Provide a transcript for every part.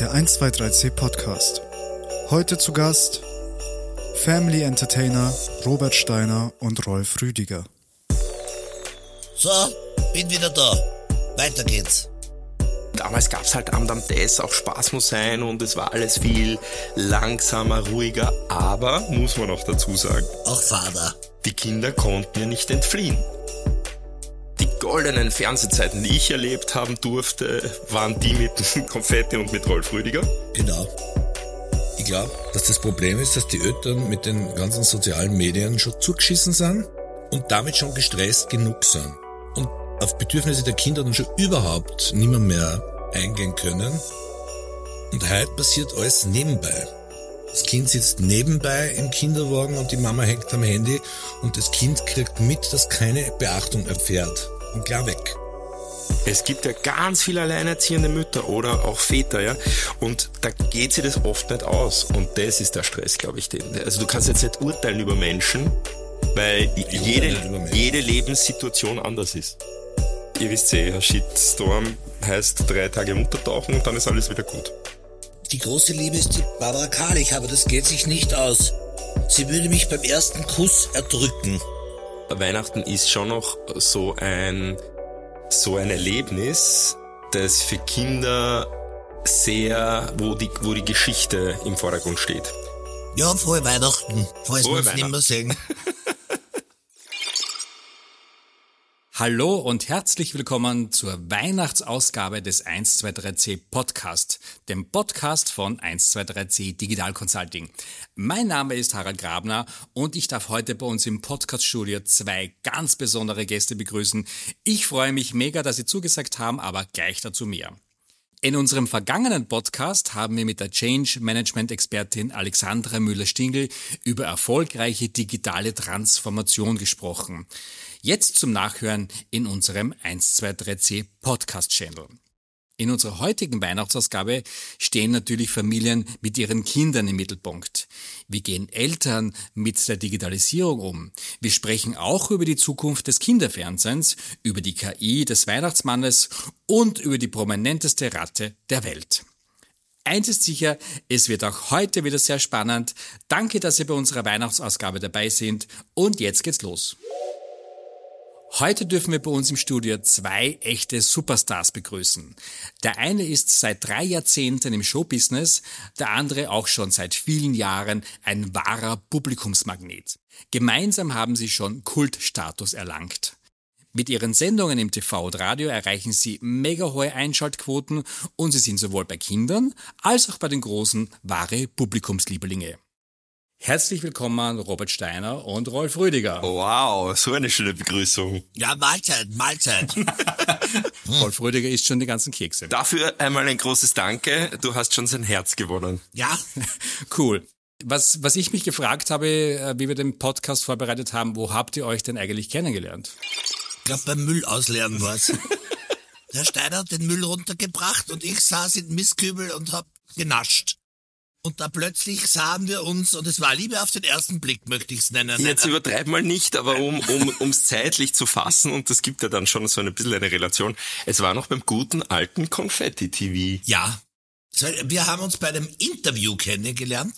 der 123C Podcast. Heute zu Gast Family Entertainer Robert Steiner und Rolf Rüdiger. So, bin wieder da. Weiter geht's. Damals gab's halt am Damtes auch Spaß muss sein und es war alles viel langsamer, ruhiger, aber muss man auch dazu sagen, Auch Vater. die Kinder konnten ja nicht entfliehen. Goldenen Fernsehzeiten, die ich erlebt haben durfte, waren die mit Konfetti und mit Rolf Rüdiger. Genau. Ich glaube, dass das Problem ist, dass die Eltern mit den ganzen sozialen Medien schon zugeschissen sind und damit schon gestresst genug sind. Und auf Bedürfnisse der Kinder dann schon überhaupt nimmer mehr eingehen können. Und heute passiert alles nebenbei. Das Kind sitzt nebenbei im Kinderwagen und die Mama hängt am Handy und das Kind kriegt mit, dass keine Beachtung erfährt. Und klar weg. Es gibt ja ganz viele alleinerziehende Mütter oder auch Väter, ja. Und da geht sie das oft nicht aus. Und das ist der Stress, glaube ich. Den. Also du kannst jetzt nicht urteilen über Menschen, weil jede, Menschen. jede Lebenssituation anders ist. Ihr wisst eh, ein Shitstorm heißt drei Tage untertauchen und dann ist alles wieder gut. Die große Liebe ist die Barbara Karlich, aber das geht sich nicht aus. Sie würde mich beim ersten Kuss erdrücken. Weihnachten ist schon noch so ein, so ein Erlebnis, das für Kinder sehr, wo die, wo die Geschichte im Vordergrund steht. Ja, frohe Weihnachten, falls wir Weihnachten. nicht mehr sehen. Hallo und herzlich willkommen zur Weihnachtsausgabe des 123C Podcast, dem Podcast von 123C Digital Consulting. Mein Name ist Harald Grabner und ich darf heute bei uns im Podcaststudio zwei ganz besondere Gäste begrüßen. Ich freue mich mega, dass Sie zugesagt haben, aber gleich dazu mehr. In unserem vergangenen Podcast haben wir mit der Change Management Expertin Alexandra Müller-Stingel über erfolgreiche digitale Transformation gesprochen. Jetzt zum Nachhören in unserem 123C Podcast Channel. In unserer heutigen Weihnachtsausgabe stehen natürlich Familien mit ihren Kindern im Mittelpunkt. Wie gehen Eltern mit der Digitalisierung um? Wir sprechen auch über die Zukunft des Kinderfernsehens, über die KI des Weihnachtsmannes und über die prominenteste Ratte der Welt. Eins ist sicher, es wird auch heute wieder sehr spannend. Danke, dass Sie bei unserer Weihnachtsausgabe dabei sind und jetzt geht's los. Heute dürfen wir bei uns im Studio zwei echte Superstars begrüßen. Der eine ist seit drei Jahrzehnten im Showbusiness, der andere auch schon seit vielen Jahren ein wahrer Publikumsmagnet. Gemeinsam haben sie schon Kultstatus erlangt. Mit ihren Sendungen im TV und Radio erreichen sie mega hohe Einschaltquoten und sie sind sowohl bei Kindern als auch bei den Großen wahre Publikumsliebelinge. Herzlich willkommen Robert Steiner und Rolf Rüdiger. Wow, so eine schöne Begrüßung. Ja, Mahlzeit, Mahlzeit. Rolf Rüdiger isst schon die ganzen Kekse. Dafür einmal ein großes Danke. Du hast schon sein Herz gewonnen. Ja, Cool. Was, was ich mich gefragt habe, äh, wie wir den Podcast vorbereitet haben, wo habt ihr euch denn eigentlich kennengelernt? ich glaube beim Müll ausleeren war's. Der Steiner hat den Müll runtergebracht und ich saß in Mistkübel und hab genascht. Und da plötzlich sahen wir uns und es war Liebe auf den ersten Blick, möchte ich's nennen. Jetzt übertreib mal nicht, aber um um ums zeitlich zu fassen, und das gibt ja dann schon so ein bisschen eine Relation, es war noch beim guten alten Konfetti-TV. Ja. Wir haben uns bei einem Interview kennengelernt.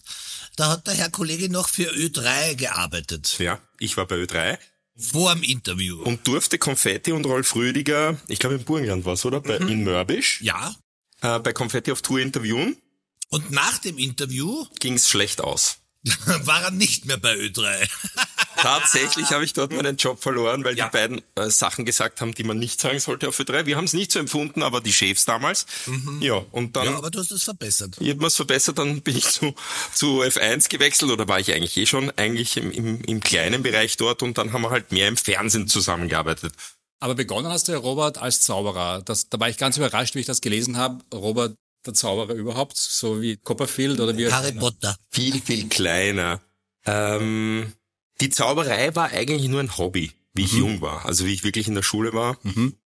Da hat der Herr Kollege noch für Ö3 gearbeitet. Ja, ich war bei Ö3 Vor dem Interview. und durfte Konfetti und Rolf Rüdiger, ich glaube im Burgenland war's, oder? Bei, In Mörbisch, ja. äh, bei Konfetti auf Tour interviewen, Und nach dem Interview ging's schlecht aus. war er nicht mehr bei Ö3. Tatsächlich habe ich dort meinen Job verloren, weil die beiden äh, Sachen gesagt haben, die man nicht sagen sollte auf Ö3. Wir haben es nicht so empfunden, aber die Chefs damals. Ja, und dann Ja, aber du hast es verbessert. Ich habe mir's verbessert, dann bin ich zu, zu F1 gewechselt oder war ich eigentlich eh schon eigentlich im, im, im kleinen Bereich dort und dann haben wir halt mehr im Fernsehen zusammengearbeitet. Aber begonnen hast du ja, Robert, als Zauberer. Das, da war ich ganz überrascht, wie ich das gelesen habe. Robert, der Zauberer überhaupt, so wie Copperfield oder wie... Harry Potter. Viel, viel kleiner. Ähm, die Zauberei war eigentlich nur ein Hobby, wie ich jung war, also wie ich wirklich in der Schule war.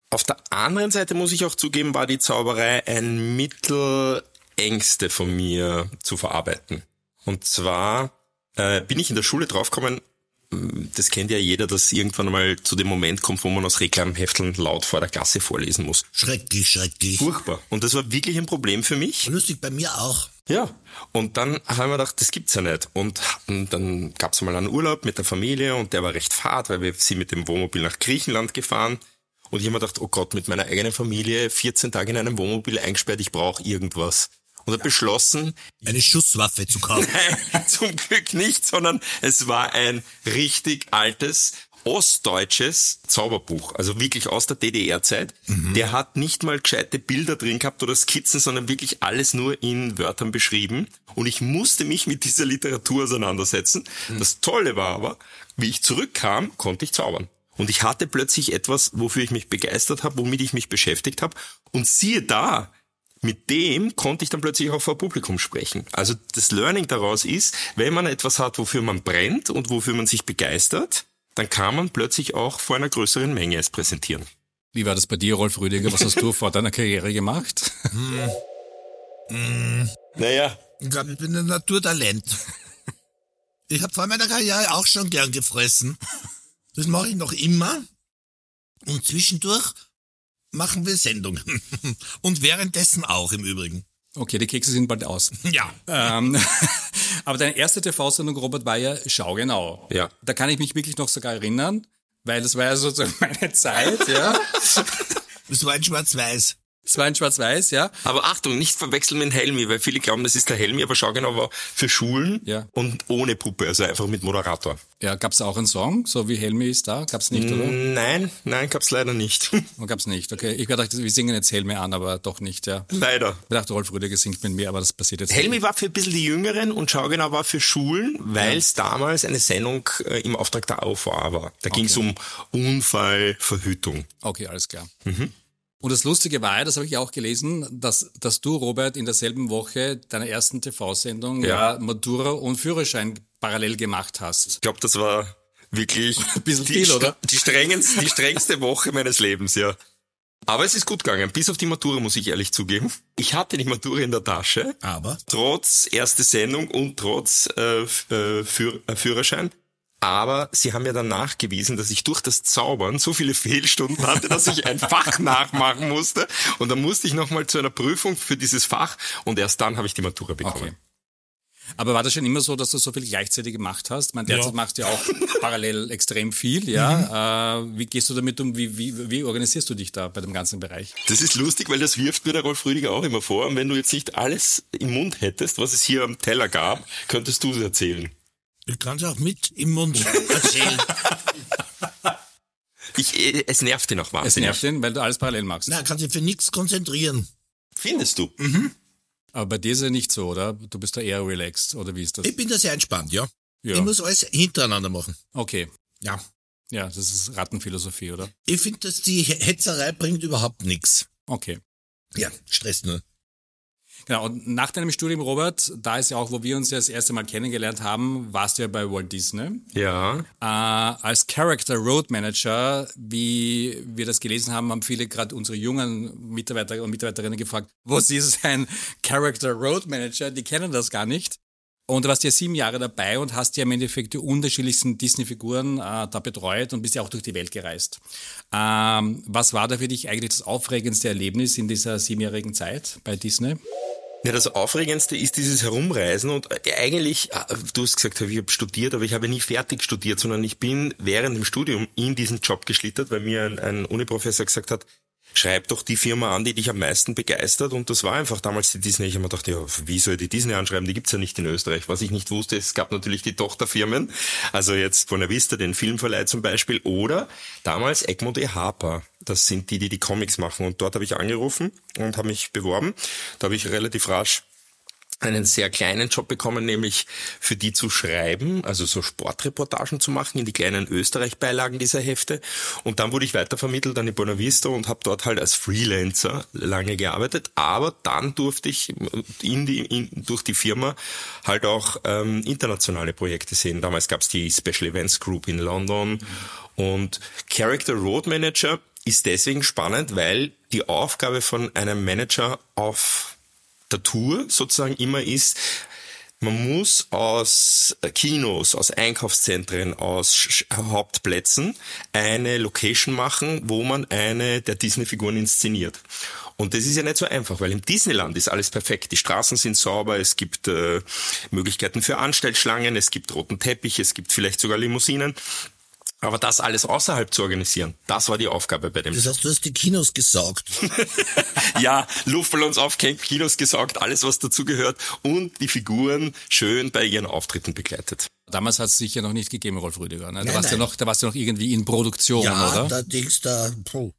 Auf der anderen Seite muss ich auch zugeben, war die Zauberei ein Mittel Ängste von mir zu verarbeiten. Und zwar äh, bin ich in der Schule draufgekommen, das kennt ja jeder, dass irgendwann mal zu dem Moment kommt, wo man aus Reklamhefteln laut vor der Klasse vorlesen muss. Schrecklich, schrecklich. Furchtbar. Und das war wirklich ein Problem für mich. Lustig, bei mir auch. Ja. Und dann haben wir gedacht, das gibt's ja nicht. Und dann gab's mal einen Urlaub mit der Familie und der war recht fad, weil wir sind mit dem Wohnmobil nach Griechenland gefahren. Und ich habe mir gedacht, oh Gott, mit meiner eigenen Familie 14 Tage in einem Wohnmobil eingesperrt, ich brauche irgendwas. Und habe beschlossen, Eine Schusswaffe zu kaufen. Nein, zum Glück nicht, sondern es war ein richtig altes ostdeutsches Zauberbuch, also wirklich aus der DDR-Zeit. Der hat nicht mal gescheite Bilder drin gehabt oder Skizzen, sondern wirklich alles nur in Wörtern beschrieben. Und ich musste mich mit dieser Literatur auseinandersetzen. Das Tolle war aber, wie ich zurückkam, konnte ich zaubern. Und ich hatte plötzlich etwas, wofür ich mich begeistert habe, womit ich mich beschäftigt habe. Und siehe da, mit dem konnte ich dann plötzlich auch vor Publikum sprechen. Also das Learning daraus ist, wenn man etwas hat, wofür man brennt und wofür man sich begeistert, dann kann man plötzlich auch vor einer größeren Menge es präsentieren. Wie war das bei dir, Rolf Rüdiger? Was hast du vor deiner Karriere gemacht? Naja, Ich glaube, ich bin ein Naturtalent. Ich habe vor meiner Karriere auch schon gern gefressen. Das mache ich noch immer. Und zwischendurch machen wir Sendungen. Und währenddessen auch im Übrigen. Okay, die Kekse sind bald aus. Ja. Ähm, aber deine erste TV-Sendung, Robert, war ja Schau genau. Ja. Da kann ich mich wirklich noch sogar erinnern, weil das war ja sozusagen meine Zeit, ja. Das war ein Schwarz-Weiß. Es war in Schwarz-Weiß, ja. aber Achtung, nicht verwechseln mit Helmi, weil viele glauben, das ist der Helmi, aber schau genau, war für Schulen Ja. und ohne Puppe, also einfach mit Moderator. Ja, gab's da auch einen Song, so wie Helmi ist da? Gab's nicht, oder? Nein, nein, gab's leider nicht. Oh, gab's nicht, okay. Ich dachte, wir singen jetzt Helmi an, aber doch nicht, ja. leider. Ich dachte, Rolf Rüdiger singt mit mir, aber das passiert jetzt Helmi war für ein bisschen die Jüngeren und Schau genau war für Schulen, weil es damals eine Sendung äh, im Auftrag der AUV war. Da ging es um Unfallverhütung. Okay, alles klar. Und das Lustige war, das habe ich auch gelesen, dass, dass du, Robert, in derselben Woche deiner ersten TV-Sendung Ja. ja. Matura und Führerschein parallel gemacht hast. Ich glaube, das war wirklich bisschen die, viel, oder? Die, strengendste, die strengste Woche meines Lebens, ja. Aber es ist gut gegangen, bis auf die Matura, muss ich ehrlich zugeben. Ich hatte die Matura in der Tasche, Aber trotz erste Sendung und trotz äh, äh, äh, Führerschein. Aber sie haben mir dann nachgewiesen, dass ich durch das Zaubern so viele Fehlstunden hatte, dass ich ein Fach nachmachen musste. Und dann musste ich nochmal zu einer Prüfung für dieses Fach und erst dann habe ich die Matura bekommen. Okay. Aber war das schon immer so, dass du so viel gleichzeitig gemacht hast? Man derzeit Ja. machst du ja auch parallel extrem viel, ja. Äh, wie gehst du damit um? Wie, wie, wie organisierst du dich da bei dem ganzen Bereich? Das ist lustig, weil das wirft mir der Rolf Rüdiger auch immer vor. Und wenn du jetzt nicht alles im Mund hättest, was es hier am Teller gab, könntest du es erzählen. Ich kann es auch mit im Mund erzählen. Ich, äh, es nervt ihn auch Es wahnsinnig. nervt ihn, weil du alles parallel machst. Na, kann sich für nichts konzentrieren. Findest du? Aber bei dir ist ja nicht so, oder? Du bist da eher relaxed, oder wie ist das? Ich bin da sehr entspannt, ja. Ja. Ich muss alles hintereinander machen. Okay. Ja. Ja, das ist Rattenphilosophie, oder? Ich finde, dass die Hetzerei bringt überhaupt nichts. Okay. Ja, stresst nur. Genau, und nach deinem Studium, Robert, da ist ja auch, wo wir uns ja das erste Mal kennengelernt haben, warst du ja bei Walt Disney. Ja. Äh, als Character Road Manager, wie wir das gelesen haben, haben viele gerade unsere jungen Mitarbeiter und Mitarbeiterinnen gefragt, was ist ein Character Road Manager? Die kennen das gar nicht. Und du warst ja sieben Jahre dabei und hast ja im Endeffekt die unterschiedlichsten Disney-Figuren äh, da betreut und bist ja auch durch die Welt gereist. Ähm, was war da für dich eigentlich das aufregendste Erlebnis in dieser siebenjährigen Zeit bei Disney? Ja, das Aufregendste ist dieses Herumreisen und äh, eigentlich, äh, du hast gesagt, ich habe studiert, aber ich habe nie fertig studiert, sondern ich bin während dem Studium in diesen Job geschlittert, weil mir ein, ein Uniprofessor gesagt hat, schreib doch die Firma an, die dich am meisten begeistert und das war einfach damals die Disney. Ich habe mir gedacht, ja, wie soll die Disney anschreiben? Die gibt's ja nicht in Österreich. Was ich nicht wusste, es gab natürlich die Tochterfirmen, also jetzt Buena Vista, den Filmverleih zum Beispiel oder damals Egmont E. Harper. Das sind die, die die Comics machen und dort habe ich angerufen und habe mich beworben. Da habe ich relativ rasch einen sehr kleinen Job bekommen, nämlich für die zu schreiben, also so Sportreportagen zu machen in die kleinen Österreich-Beilagen dieser Hefte. Und dann wurde ich weitervermittelt an die Buena Vista und habe dort halt als Freelancer lange gearbeitet. Aber dann durfte ich in die, in, durch die Firma halt auch ähm, internationale Projekte sehen. Damals gab es die Special Events Group in London und Character Road Manager ist deswegen spannend, weil die Aufgabe von einem Manager auf der Tour sozusagen immer ist, Man muss aus Kinos, aus Einkaufszentren, aus Hauptplätzen eine Location machen, wo man eine der Disney-Figuren inszeniert. Und das ist ja nicht so einfach, weil im Disneyland ist alles perfekt. Die Straßen sind sauber, es gibt äh, Möglichkeiten für Anstellschlangen, es gibt roten Teppich, es gibt vielleicht sogar Limousinen. Aber das alles außerhalb zu organisieren, das war die Aufgabe bei dem. Das heißt, du hast die Kinos gesaugt. ja, Luftballons aufgehängt, Kinos gesaugt, alles was dazugehört und die Figuren schön bei ihren Auftritten begleitet. Damals hat es sicher noch nicht gegeben, Rolf Rüdiger. Ne? Da, Nein, warst du nein. noch, da warst du noch irgendwie in Produktion, Ja, oder? da Dings da, puh.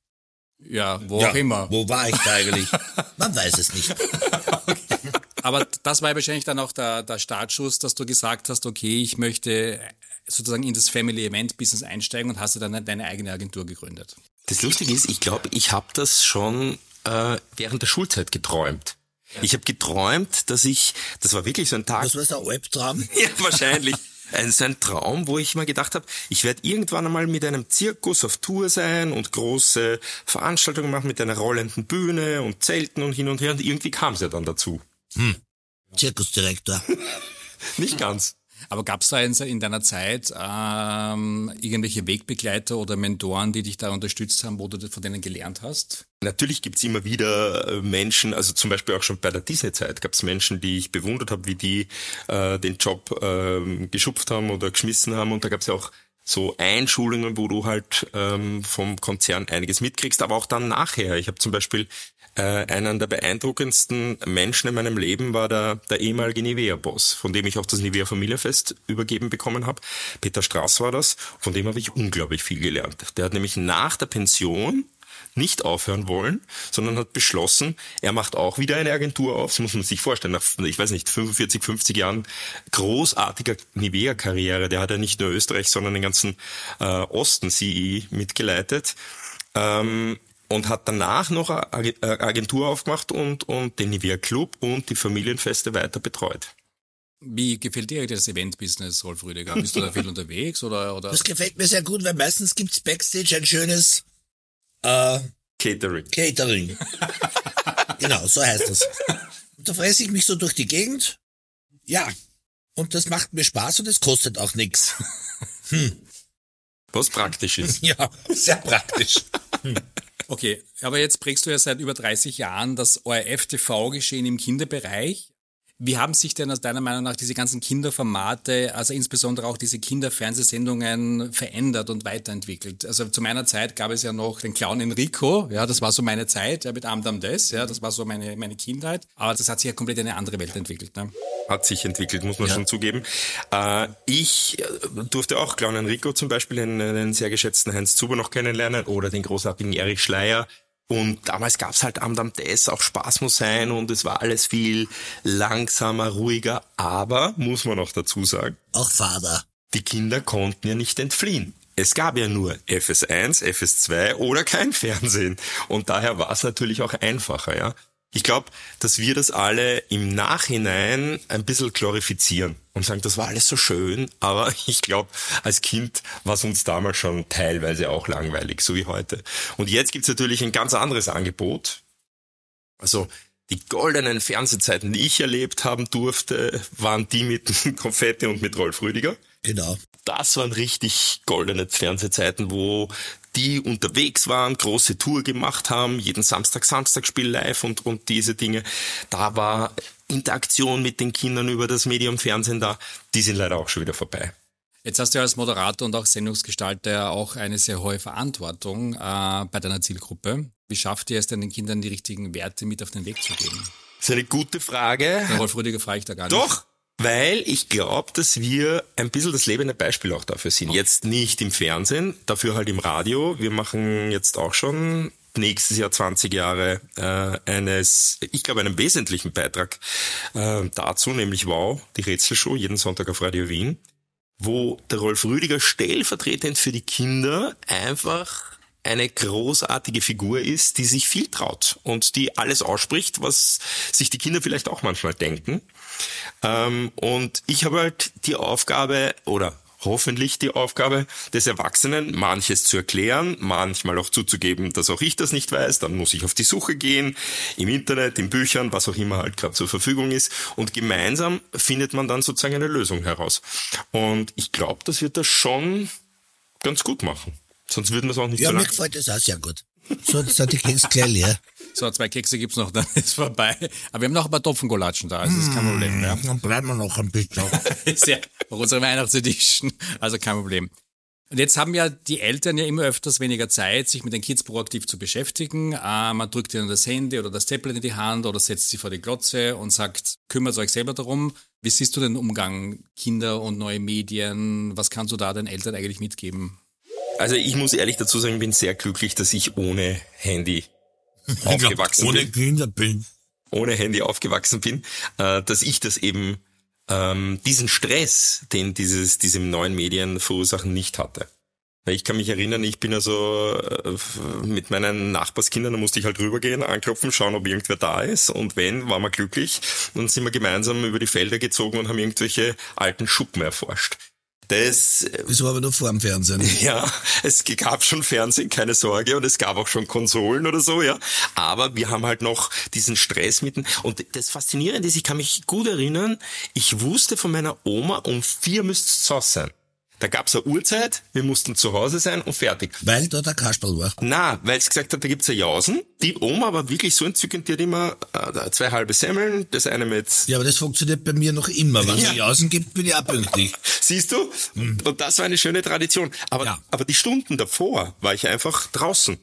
ja, wo Ja, auch immer. Wo war ich da eigentlich? Man weiß es nicht. Aber das war ja wahrscheinlich dann auch der, der Startschuss, dass du gesagt hast, okay, ich möchte sozusagen in das Family Event Business einsteigen und hast du dann deine eigene Agentur gegründet. Das Lustige ist, ich glaube, ich habe das schon äh, während der Schulzeit geträumt. Ich habe geträumt, dass ich, das war wirklich so ein Tag, Das war so ein Albtraum. Ja, wahrscheinlich. Ein, so ein Traum, wo ich mal gedacht habe, ich werde irgendwann einmal mit einem Zirkus auf Tour sein und große Veranstaltungen machen mit einer rollenden Bühne und Zelten und hin und her. Und irgendwie kam es ja dann dazu. Zirkusdirektor. Nicht ganz. Aber gab es da in, in deiner Zeit ähm, irgendwelche Wegbegleiter oder Mentoren, die dich da unterstützt haben, wo du von denen gelernt hast? Natürlich gibt's immer wieder äh, Menschen, also zum Beispiel auch schon bei der Disney-Zeit gab's Menschen, die ich bewundert habe, wie die äh, den Job äh, geschupft haben oder geschmissen haben. Und da gab's ja auch so Einschulungen, wo du halt ähm, vom Konzern einiges mitkriegst, aber auch dann nachher. Ich habe zum Beispiel äh, einen der beeindruckendsten Menschen in meinem Leben war der, der ehemalige Nivea-Boss, von dem ich auch das Nivea Familienfest übergeben bekommen habe. Peter Straß war das, von dem habe ich unglaublich viel gelernt. Der hat nämlich nach der Pension nicht aufhören wollen, sondern hat beschlossen, er macht auch wieder eine Agentur auf. Das muss man sich vorstellen. Nach, ich weiß nicht, 45, 50 Jahren großartiger Nivea-Karriere. Der hat ja nicht nur Österreich, sondern den ganzen äh, Osten CE mitgeleitet. Ähm, und hat danach noch eine äh, Agentur aufgemacht und, und den Nivea Club und die Familienfeste weiter betreut. Wie gefällt dir das Event-Business, Rolf Rüdiger? Bist du da viel unterwegs oder, oder? Das gefällt mir sehr gut, weil meistens gibt's Backstage ein schönes äh, Catering. Catering. genau, so heißt das. Und da fresse ich mich so durch die Gegend. Ja. Und das macht mir Spaß und es kostet auch nichts. Was praktisch ist. Ja, sehr praktisch. Okay, aber jetzt prägst du ja seit über 30 Jahren das ORF-TV-Geschehen im Kinderbereich. Wie haben sich denn aus deiner Meinung nach diese ganzen Kinderformate, also insbesondere auch diese Kinderfernsehsendungen verändert und weiterentwickelt? Also zu meiner Zeit gab es ja noch den Clown Enrico, ja, das war so meine Zeit, ja, mit Amdam Des, ja, das war so meine, meine Kindheit. Aber das hat sich ja komplett in eine andere Welt entwickelt, ne? hat sich entwickelt, muss man schon zugeben. Äh, ich äh, durfte auch Clown Enrico zum Beispiel, den, den sehr geschätzten Heinz Zuber noch kennenlernen oder den großartigen Erich Schleier. Und damals gab's halt am Dam Des, auch Spaß muss sein und es war alles viel langsamer, ruhiger. Aber, muss man auch dazu sagen, Auch Vater. die Kinder konnten ja nicht entfliehen. Es gab ja nur FS1, FS2 oder kein Fernsehen. Und daher war es natürlich auch einfacher, ja. Ich glaube, dass wir das alle im Nachhinein ein bisschen glorifizieren und sagen, das war alles so schön, aber ich glaube, als Kind war es uns damals schon teilweise auch langweilig, so wie heute. Und jetzt gibt's natürlich ein ganz anderes Angebot. Also die goldenen Fernsehzeiten, die ich erlebt haben durfte, waren die mit Konfetti und mit Rolf Rüdiger Genau. das waren richtig goldene Fernsehzeiten, wo die unterwegs waren, große Tour gemacht haben, jeden Samstag Samstagspiel live und, und diese Dinge. Da war Interaktion mit den Kindern über das Medium Fernsehen da. Die sind leider auch schon wieder vorbei. Jetzt hast du ja als Moderator und auch Sendungsgestalter auch eine sehr hohe Verantwortung äh, bei deiner Zielgruppe. Wie schafft ihr es denn den Kindern die richtigen Werte mit auf den Weg zu geben? Das ist eine gute Frage. Den Rolf Rüdiger frage ich da gar nicht. Doch, weil ich glaube, dass wir ein bisschen das lebende Beispiel auch dafür sind. Jetzt nicht im Fernsehen, dafür halt im Radio. Wir machen jetzt auch schon nächstes Jahr 20 Jahre äh, eines, ich glaube, einen wesentlichen Beitrag äh, dazu, nämlich Wow, die Rätselshow, jeden Sonntag auf Radio Wien, wo der Rolf Rüdiger stellvertretend für die Kinder einfach eine großartige Figur ist, die sich viel traut und die alles ausspricht, was sich die Kinder vielleicht auch manchmal denken. Ähm, und ich habe halt die Aufgabe oder hoffentlich die Aufgabe des Erwachsenen, manches zu erklären, manchmal auch zuzugeben, dass auch ich das nicht weiß. Dann muss ich auf die Suche gehen, im Internet, in Büchern, was auch immer halt gerade zur Verfügung ist. Und gemeinsam findet man dann sozusagen eine Lösung heraus. Und ich glaube, das wird das schon ganz gut machen. Sonst würden wir es auch nicht Ja, so mir lange. gefällt das auch sehr gut. So, jetzt sind die Keks gleich leer. So, zwei Kekse gibt's noch, dann ist vorbei. Aber wir haben noch ein paar Topfengolatschen da, also das ist kein Problem. Ja. Dann bleiben wir noch ein bisschen. Sehr, auch unsere Weihnachtsedition, also kein Problem. Und jetzt haben ja die Eltern ja immer öfters weniger Zeit, sich mit den Kids proaktiv zu beschäftigen. Äh, man drückt ihnen das Handy oder das Tablet in die Hand oder setzt sie vor die Glotze und sagt, kümmert euch selber darum. Wie siehst du den Umgang Kinder und neue Medien? Was kannst du da den Eltern eigentlich mitgeben? Also ich muss ehrlich dazu sagen, ich bin sehr glücklich, dass ich ohne Handy aufgewachsen Ohne bin. Kinder bin. ohne Handy aufgewachsen bin, äh, dass ich das eben ähm, diesen Stress, den dieses diese neuen Medien verursachen, nicht hatte. Ich kann mich erinnern, ich bin also äh, mit meinen Nachbarskindern, da musste ich halt rübergehen, anklopfen, schauen, ob irgendwer da ist. Und wenn, waren wir glücklich. Dann sind wir gemeinsam über die Felder gezogen und haben irgendwelche alten Schuppen erforscht. Das äh, war aber nur vor dem Fernsehen. ja, es gab schon Fernsehen, keine Sorge, und es gab auch schon Konsolen oder so, ja. Aber wir haben halt noch diesen Stress mitten. Und das Faszinierende ist, ich kann mich gut erinnern, ich wusste von meiner Oma, um vier müsste es Hause sein. Da gab's eine Uhrzeit, wir mussten zu Hause sein und fertig. Weil da der Kasperl war. Na, weil es gesagt hat, da gibt's ja Jausen. Die Oma war wirklich so entzückend, die hat immer äh, zwei halbe Semmeln, das eine mit Ja, aber das funktioniert bei mir noch immer. Wenn es Ja. Jausen gibt, bin ich auch pünktlich. Siehst du? Und das war eine schöne Tradition. Aber, Ja. aber die Stunden davor war ich einfach draußen.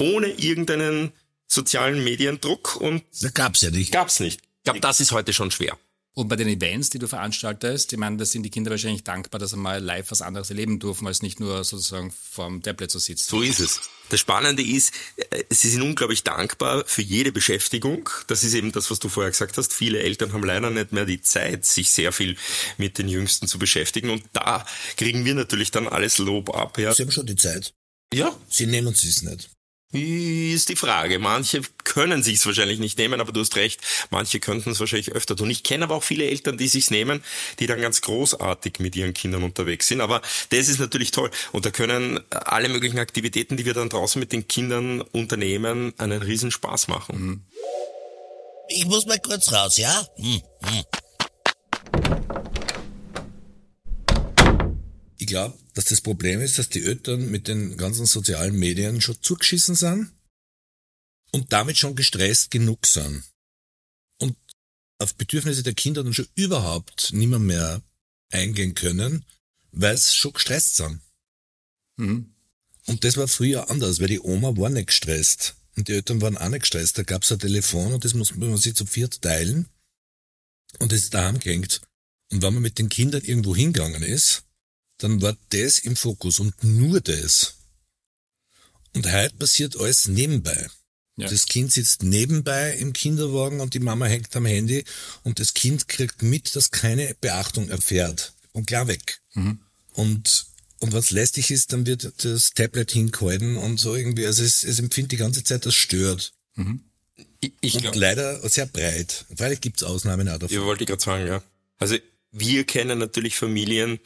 Ohne irgendeinen sozialen Mediendruck und Da gab's ja nicht. gab's nicht. Ich glaube, das ist heute schon schwer. Und bei den Events, die du veranstaltest, ich meine, da sind die Kinder wahrscheinlich dankbar, dass sie mal live was anderes erleben dürfen, als nicht nur sozusagen vorm Tablet zu sitzen. So ist es. Das Spannende ist, äh, sie sind unglaublich dankbar für jede Beschäftigung. Das ist eben das, was du vorher gesagt hast. Viele Eltern haben leider nicht mehr die Zeit, sich sehr viel mit den Jüngsten zu beschäftigen. Und da kriegen wir natürlich dann alles Lob ab. Ja, Sie haben schon die Zeit. ja Sie nehmen sie es nicht. Ist die Frage. Manche können sich's wahrscheinlich nicht nehmen, aber du hast recht, manche könnten es wahrscheinlich öfter tun. Ich kenne aber auch viele Eltern, die sich's nehmen, die dann ganz großartig mit ihren Kindern unterwegs sind. Aber das ist natürlich toll. Und da können alle möglichen Aktivitäten, die wir dann draußen mit den Kindern unternehmen, einen riesen Spaß machen. Ich muss mal kurz raus, ja? Hm, hm. Ich glaube, dass das Problem ist, dass die Eltern mit den ganzen sozialen Medien schon zugeschissen sind und damit schon gestresst genug sind. Und auf Bedürfnisse der Kinder dann schon überhaupt nimmer mehr eingehen können, weil sie schon gestresst sind. Mhm. Und das war früher anders, weil die Oma war nicht gestresst. Und die Eltern waren auch nicht gestresst. Da gab's ein Telefon und das muss man sich zu viert teilen. Und das ist daheim gehängt. Und wenn man mit den Kindern irgendwo hingegangen ist, dann war das im Fokus und nur das. Und heute passiert alles nebenbei. Ja. Das Kind sitzt nebenbei im Kinderwagen und die Mama hängt am Handy und das Kind kriegt mit, dass keine Beachtung erfährt. Und klar weg. Und, und was lästig ist, dann wird das Tablet hingehalten und so irgendwie, also es, es empfindet die ganze Zeit, das stört. Ich, ich Und glaub- leider sehr breit. Vielleicht gibt's Ausnahmen auch davon. Ja, wollte ich gerade sagen, ja. Also wir kennen natürlich Familien,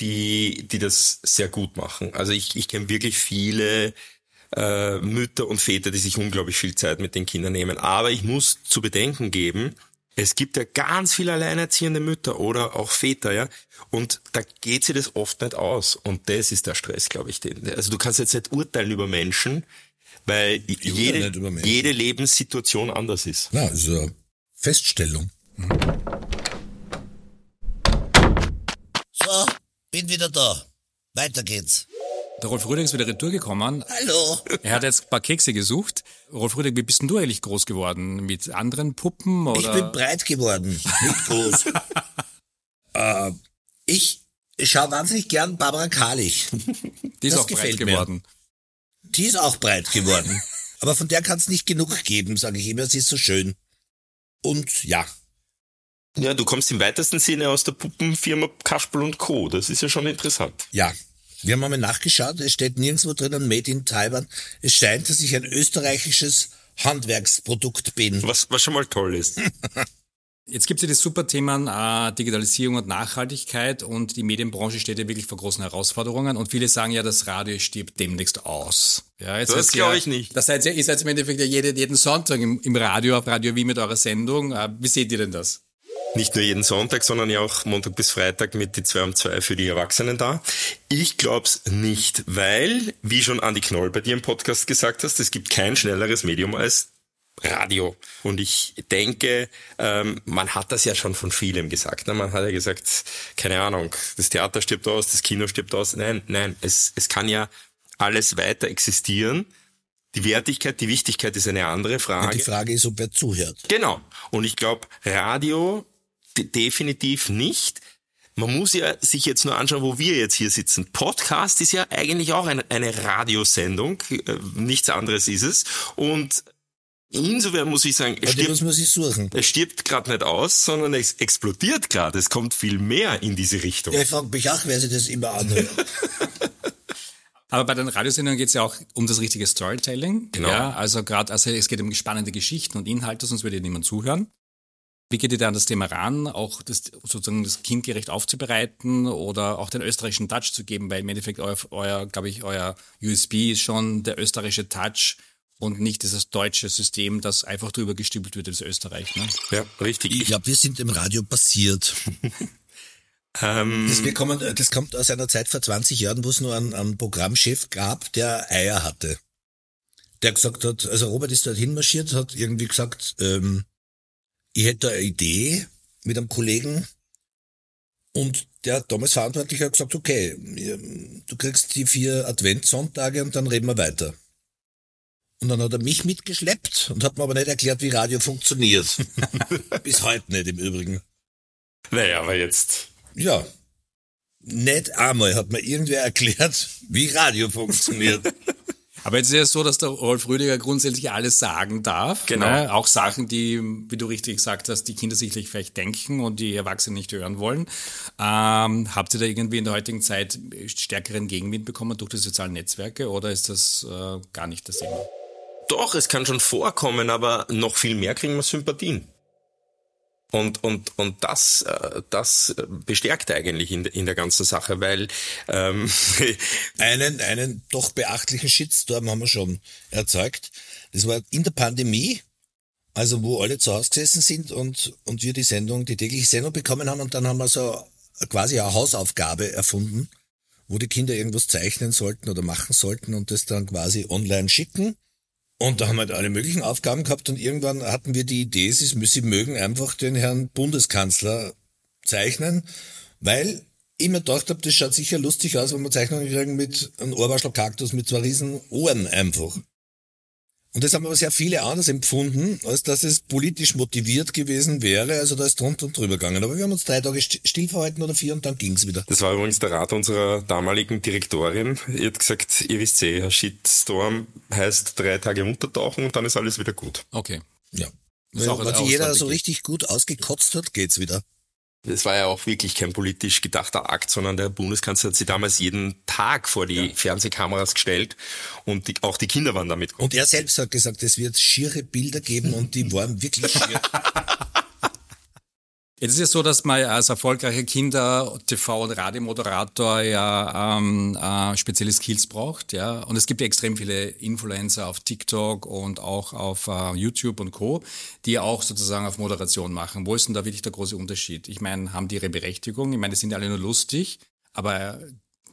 die, die das sehr gut machen. Also ich, ich kenne wirklich viele äh, Mütter und Väter, die sich unglaublich viel Zeit mit den Kindern nehmen. Aber ich muss zu bedenken geben, es gibt ja ganz viele alleinerziehende Mütter oder auch Väter, ja. Und da geht sie das oft nicht aus. Und das ist der Stress, glaube ich. Den, also du kannst jetzt nicht urteilen über Menschen, weil jede, Menschen. jede Lebenssituation anders ist. Na, also Feststellung. So, bin wieder da. Weiter geht's. Der Rolf Rüdig ist wieder retour gekommen. Hallo. Er hat jetzt ein paar Kekse gesucht. Rolf Rüdig, wie bist denn du eigentlich groß geworden? Mit anderen Puppen Ich oder? bin breit geworden, nicht groß. äh, ich schaue wahnsinnig gern Barbara Karlich. Die ist das auch breit gefällt mir. geworden. Die ist auch breit geworden. Aber von der kann es nicht genug geben, sage ich immer. Sie ist so schön. Und ja, Ja, du kommst im weitesten Sinne aus der Puppenfirma Kasperl und Co. Das ist ja schon interessant. ja. Wir haben einmal nachgeschaut, es steht nirgendwo drinnen Made in Taiwan. Es scheint, dass ich ein österreichisches Handwerksprodukt bin. Was, was schon mal toll ist. Jetzt gibt es ja die super Themen äh, Digitalisierung und Nachhaltigkeit und die Medienbranche steht ja wirklich vor großen Herausforderungen und viele sagen ja, das Radio stirbt demnächst aus. Ja, jetzt Das glaube ich nicht. Das seid ihr, ihr seid im Endeffekt ja jede, jeden Sonntag im, im Radio, auf Radio Wie mit eurer Sendung. Äh, wie seht ihr denn das? Nicht nur jeden Sonntag, sondern ja auch Montag bis Freitag mit die 2 um 2 für die Erwachsenen da. Ich glaub's nicht, weil, wie schon Andi Knoll bei dir im Podcast gesagt hast, es gibt kein schnelleres Medium als Radio. Und ich denke, ähm, man hat das ja schon von vielem gesagt. Ne? Man hat ja gesagt, keine Ahnung, das Theater stirbt aus, das Kino stirbt aus. Nein, nein, es, es kann ja alles weiter existieren. Die Wertigkeit, die Wichtigkeit ist eine andere Frage. Und die Frage ist, ob wer zuhört. Genau. Und ich glaube, Radio definitiv nicht. Man muss ja sich jetzt nur anschauen, wo wir jetzt hier sitzen. Podcast ist ja eigentlich auch eine, eine Radiosendung. Äh, Nichts anderes ist es. Und insofern muss ich sagen, es muss stirbt, man sich suchen. es stirbt gerade nicht aus, sondern es explodiert gerade. Es kommt viel mehr in diese Richtung. Ja, ich frage mich auch, wer sich das immer anhört. Aber bei den Radiosendungen geht es ja auch um das richtige Storytelling. Genau. Ja, also gerade, also es geht um spannende Geschichten und Inhalte, sonst würde niemand zuhören. Wie geht ihr da an das Thema ran, auch das sozusagen das kindgerecht aufzubereiten oder auch den österreichischen Touch zu geben, weil im Endeffekt euer, euer glaube ich, euer USB ist schon der österreichische Touch und nicht dieses deutsche System, das einfach drüber gestülpt wird, das Österreich. Ne? Ja, richtig. Ich glaube, wir sind im Radio passiert. ähm, Das, wir kommen, das kommt aus einer Zeit vor 20 Jahren, wo es nur einen, einen Programmchef gab, der Eier hatte. Der gesagt hat, also Robert ist dorthin marschiert, hat irgendwie gesagt, ähm, ich hätte da eine Idee mit einem Kollegen und der damals Verantwortliche hat gesagt, okay, du kriegst die vier Adventssonntage und dann reden wir weiter. Und dann hat er mich mitgeschleppt und hat mir aber nicht erklärt, wie Radio funktioniert. Bis heute nicht im Übrigen. naja, aber jetzt. Ja. Nicht einmal hat mir irgendwer erklärt, wie Radio funktioniert. Aber jetzt ist es so, dass der Rolf Rüdiger grundsätzlich alles sagen darf. Genau. Ne? Auch Sachen, die, wie du richtig gesagt hast, die Kinder sicherlich vielleicht denken und die Erwachsenen nicht hören wollen. Ähm, habt ihr da irgendwie in der heutigen Zeit stärkeren Gegenwind bekommen durch die sozialen Netzwerke oder ist das äh, gar nicht das Thema? Doch, es kann schon vorkommen, aber noch viel mehr kriegen wir Sympathien. Und, und, und das, äh, das bestärkt eigentlich in, in der ganzen Sache, weil ähm, einen, einen doch beachtlichen Shitstorm haben wir schon erzeugt. Das war in der Pandemie, also wo alle zu Hause gesessen sind und, und wir die Sendung, die tägliche Sendung bekommen haben und dann haben wir so quasi eine Hausaufgabe erfunden, wo die Kinder irgendwas zeichnen sollten oder machen sollten und das dann quasi online schicken. Und da haben wir halt alle möglichen Aufgaben gehabt und irgendwann hatten wir die Idee, sie sie mögen einfach den Herrn Bundeskanzler zeichnen, weil ich mir gedacht habe, das schaut sicher lustig aus, wenn wir Zeichnungen kriegen mit einem Ohrwaschelkaktus mit zwei riesen Ohren einfach. Und das haben aber sehr viele anders empfunden, als dass es politisch motiviert gewesen wäre. Also da ist drunter und drüber gegangen. Aber wir haben uns drei Tage st- still verhalten oder vier und dann ging's wieder. das war übrigens der Rat unserer damaligen Direktorin. Ihr hat gesagt, ihr wisst eh, ein Shitstorm heißt drei Tage untertauchen und dann ist alles wieder gut. Okay. Ja. Wenn, wenn sich jeder so richtig gut ausgekotzt hat, geht's wieder. Das war ja auch wirklich kein politisch gedachter Akt, sondern der Bundeskanzler hat sie damals jeden Tag vor die Fernsehkameras gestellt und die, auch die Kinder waren damit. Und er selbst hat gesagt, es wird schiere Bilder geben und die waren wirklich schier. Jetzt ist es so, dass man als erfolgreicher Kinder-, TV- und Radiomoderator ja ähm, äh, spezielle Skills braucht, ja. Und es gibt ja extrem viele Influencer auf TikTok und auch auf äh, YouTube und Co., die auch sozusagen auf Moderation machen. Wo ist denn da wirklich der große Unterschied? Ich meine, haben die ihre Berechtigung? Ich meine, die sind ja alle nur lustig, aber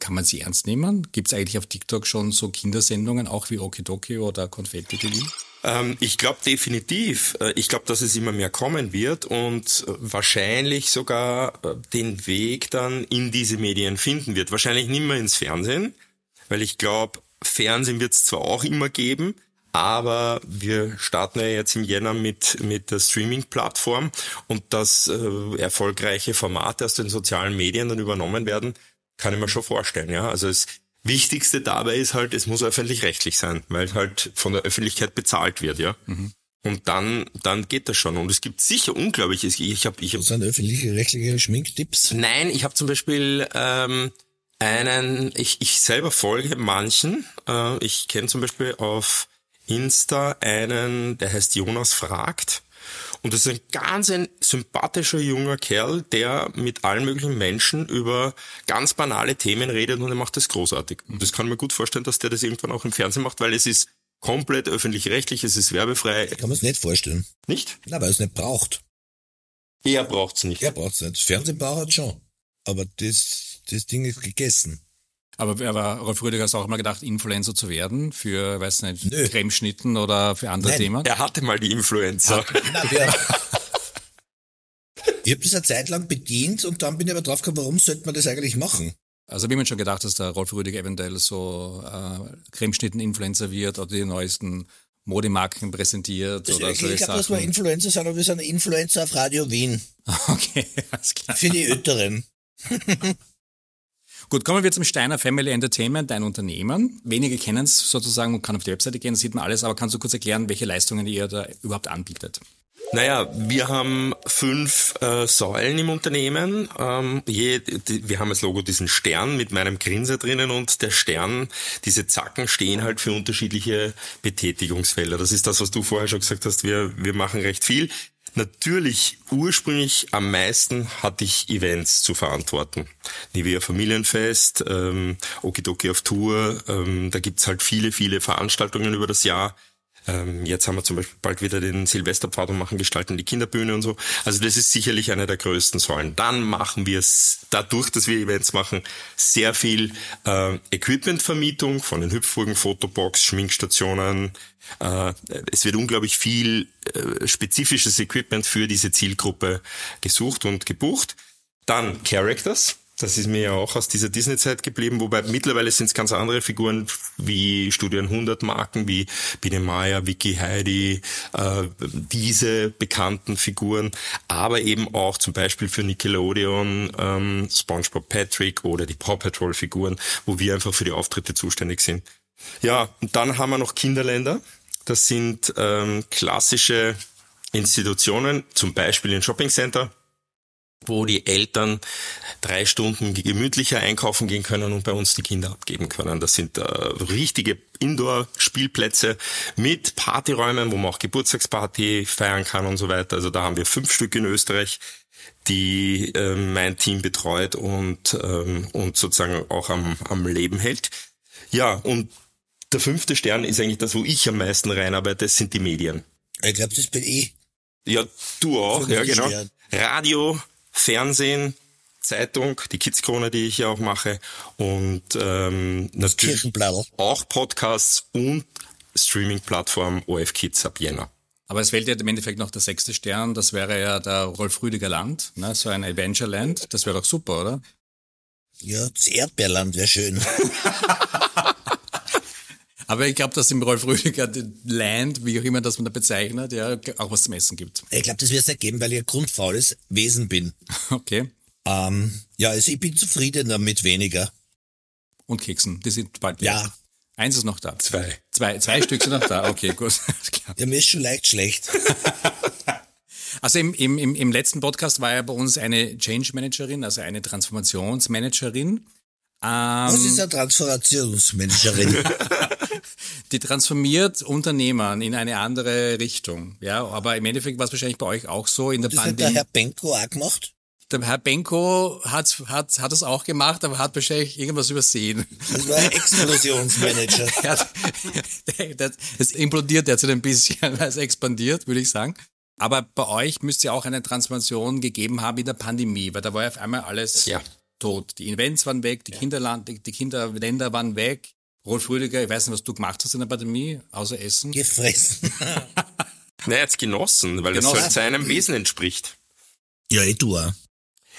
kann man sie ernst nehmen? Gibt es eigentlich auf TikTok schon so Kindersendungen, auch wie Okidoki oder Konfetti TV? Ähm, ich glaube definitiv. Äh, Ich glaube, dass es immer mehr kommen wird und äh, wahrscheinlich sogar äh, den Weg dann in diese Medien finden wird. Wahrscheinlich nicht mehr ins Fernsehen, weil ich glaube, Fernsehen wird es zwar auch immer geben, aber wir starten ja jetzt im Jänner mit, mit der Streaming-Plattform und dass äh, erfolgreiche Formate aus den sozialen Medien dann übernommen werden, kann ich mir schon vorstellen. Ja, also es Wichtigste dabei ist halt, es muss öffentlich-rechtlich sein, weil halt von der Öffentlichkeit bezahlt wird, ja. Und dann, dann geht das schon. Und es gibt sicher unglaubliches. Ich habe, ich hab, Das sind öffentliche rechtliche Schminktipps. nein, ich habe zum Beispiel ähm, einen. Ich, ich selber folge manchen. Äh, ich kenne zum Beispiel auf Insta einen, der heißt Jonas fragt. Und das ist ein ganz ein sympathischer junger Kerl, der mit allen möglichen Menschen über ganz banale Themen redet und er macht das großartig. Und das kann man gut vorstellen, dass der das irgendwann auch im Fernsehen macht, weil es ist komplett öffentlich-rechtlich, es ist werbefrei. Kann man es nicht vorstellen. Nicht? Na, weil er es nicht braucht. Er braucht's nicht. Er braucht es nicht. Das Fernsehen braucht er schon. Aber das, das Ding ist gegessen. Aber, aber Rolf Rüdiger hast auch mal gedacht, Influencer zu werden für, weiß nicht, Nö. Cremeschnitten oder für andere Nein. Themen? Er hatte mal die Influencer. Na, wer, ich habe das eine Zeit lang bedient und dann bin ich aber drauf gekommen, warum sollte man das eigentlich machen? Also wie man schon gedacht, dass der Rolf Rüdiger eventuell so äh, Cremeschnitten-Influencer wird oder die neuesten Modemarken präsentiert Das, oder ich solche glaube, dass wir. Influencer sind, aber wir sind Influencer auf Radio Wien. Okay, alles klar. Für die Älteren. Gut, kommen wir zum Steiner Family Entertainment, dein Unternehmen. Wenige kennen es sozusagen, man kann auf die Webseite gehen, sieht man alles, aber kannst du kurz erklären, welche Leistungen ihr da überhaupt anbietet? Naja, wir haben fünf äh, Säulen im Unternehmen. Ähm, je, die, wir haben als Logo diesen Stern mit meinem Grinser drinnen und der Stern, diese Zacken stehen halt für unterschiedliche Betätigungsfelder. Das ist das, was du vorher schon gesagt hast. Wir, wir machen recht viel. Natürlich, ursprünglich am meisten hatte ich Events zu verantworten. Nivea Familienfest, ähm, Okidoki auf Tour, ähm, da gibt's halt viele, viele Veranstaltungen über das Jahr. Ähm, jetzt haben wir zum Beispiel bald wieder den Silvesterpfad und machen gestalten die Kinderbühne und so. Also das ist sicherlich eine der größten Säulen. Dann machen wir es, dadurch, dass wir Events machen, sehr viel äh, Equipmentvermietung von den Hüpfburgen, Fotobox, Schminkstationen. Äh, es wird unglaublich viel äh, spezifisches Equipment für diese Zielgruppe gesucht und gebucht. Dann Characters. Das ist mir ja auch aus dieser Disney-Zeit geblieben, wobei mittlerweile sind es ganz andere Figuren wie Studio 100 Marken, wie Biene Maya, Vicky Heidi, äh, diese bekannten Figuren, aber eben auch zum Beispiel für Nickelodeon, ähm, SpongeBob Patrick oder die Paw Patrol Figuren, wo wir einfach für die Auftritte zuständig sind. Ja, und dann haben wir noch Kinderländer. Das sind ähm, klassische Institutionen, zum Beispiel ein Shoppingcenter, wo die Eltern drei Stunden gemütlicher einkaufen gehen können und bei uns die Kinder abgeben können. Das sind äh, richtige Indoor-Spielplätze mit Partyräumen, wo man auch Geburtstagsparty feiern kann und so weiter. Also da haben wir fünf Stück in Österreich, die äh, mein Team betreut und, ähm, und sozusagen auch am, am Leben hält. Ja, und der fünfte Stern ist eigentlich das, wo ich am meisten reinarbeite, das sind die Medien. Ich glaube, das bin ich. Ja, du auch, Fünfte ja genau. Stern. Radio, Fernsehen, Zeitung, die Kidskrone, die ich ja auch mache und ähm, natürlich auch Podcasts und Streaming-Plattform OF Kids ab Jänner. Aber es fehlt ja im Endeffekt noch der sechste Stern, das wäre ja der Rolf Rüdiger Land, ne? so ein Adventureland, das wäre doch super, oder? Ja, das Erdbeerland wäre schön. Aber ich glaube, dass im Rolf Rüdiger Land, wie auch immer das man da bezeichnet, ja auch was zum Essen gibt. Ich glaube, das wird es nicht geben, weil ich ein grundfaules Wesen bin. Okay. Ähm, ja, also ich bin zufriedener mit weniger. Und Keksen, die sind bald leer. Ja, Eins ist noch da. Zwei. Zwei, zwei Stück sind noch da. Okay, gut. Klar. ja, mir ist schon leicht schlecht. Also im, im, im, im letzten Podcast war ja bei uns eine Change Managerin, also eine Transformationsmanagerin. Was Ähm, ist eine Transformationsmanagerin? die transformiert Unternehmen in eine andere Richtung. Ja, aber im Endeffekt war es wahrscheinlich bei euch auch so in der Das hat der Pandemie. Herr Benko auch gemacht. Der Herr Benko hat, hat, hat das auch gemacht, aber hat wahrscheinlich irgendwas übersehen. Das war ein Explosionsmanager. Er es implodiert derzeit ein bisschen, weil es expandiert, würde ich sagen. Aber bei euch müsste ja auch eine Transformation gegeben haben in der Pandemie, weil da war ja auf einmal alles Ja. Tot. Die Events waren weg, die Kinderland, die, die Kinderländer waren weg. Rolf Rüdiger, ich weiß nicht, was du gemacht hast in der Pandemie, außer Essen. Gefressen. Naja, jetzt genossen, weil Genossen. das halt seinem Wesen entspricht. Ja, ich tu auch.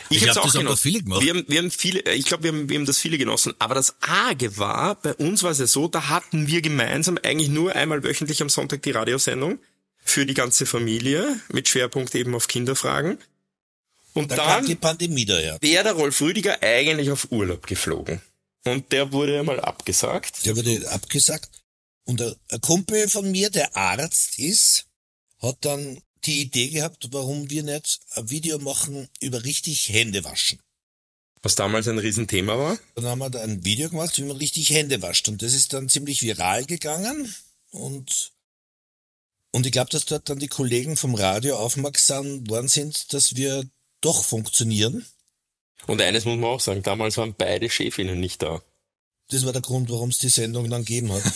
Ich, Ich hab's glaub, auch das genossen. viele gemacht. Wir haben, wir haben viele, äh, ich glaube, wir haben, wir haben das viele genossen. Aber das Arge war, bei uns war es ja so, da hatten wir gemeinsam eigentlich nur einmal wöchentlich am Sonntag die Radiosendung für die ganze Familie mit Schwerpunkt eben auf Kinderfragen. Und Da dann die Pandemie daher. wäre der Rolf Rüdiger eigentlich auf Urlaub geflogen. Und der wurde einmal abgesagt. Der wurde abgesagt. Und ein ein Kumpel von mir, der Arzt ist, hat dann die Idee gehabt, warum wir nicht ein Video machen über richtig Hände waschen. Was damals ein Riesenthema war. Dann haben wir da ein Video gemacht, wie man richtig Hände wascht. Und das ist dann ziemlich viral gegangen. Und Und ich glaube, dass dort dann die Kollegen vom Radio aufmerksam worden sind, dass wir doch funktionieren. Und eines muss man auch sagen, damals waren beide Chefinnen nicht da. Das war der Grund, warum es die Sendung dann gegeben hat.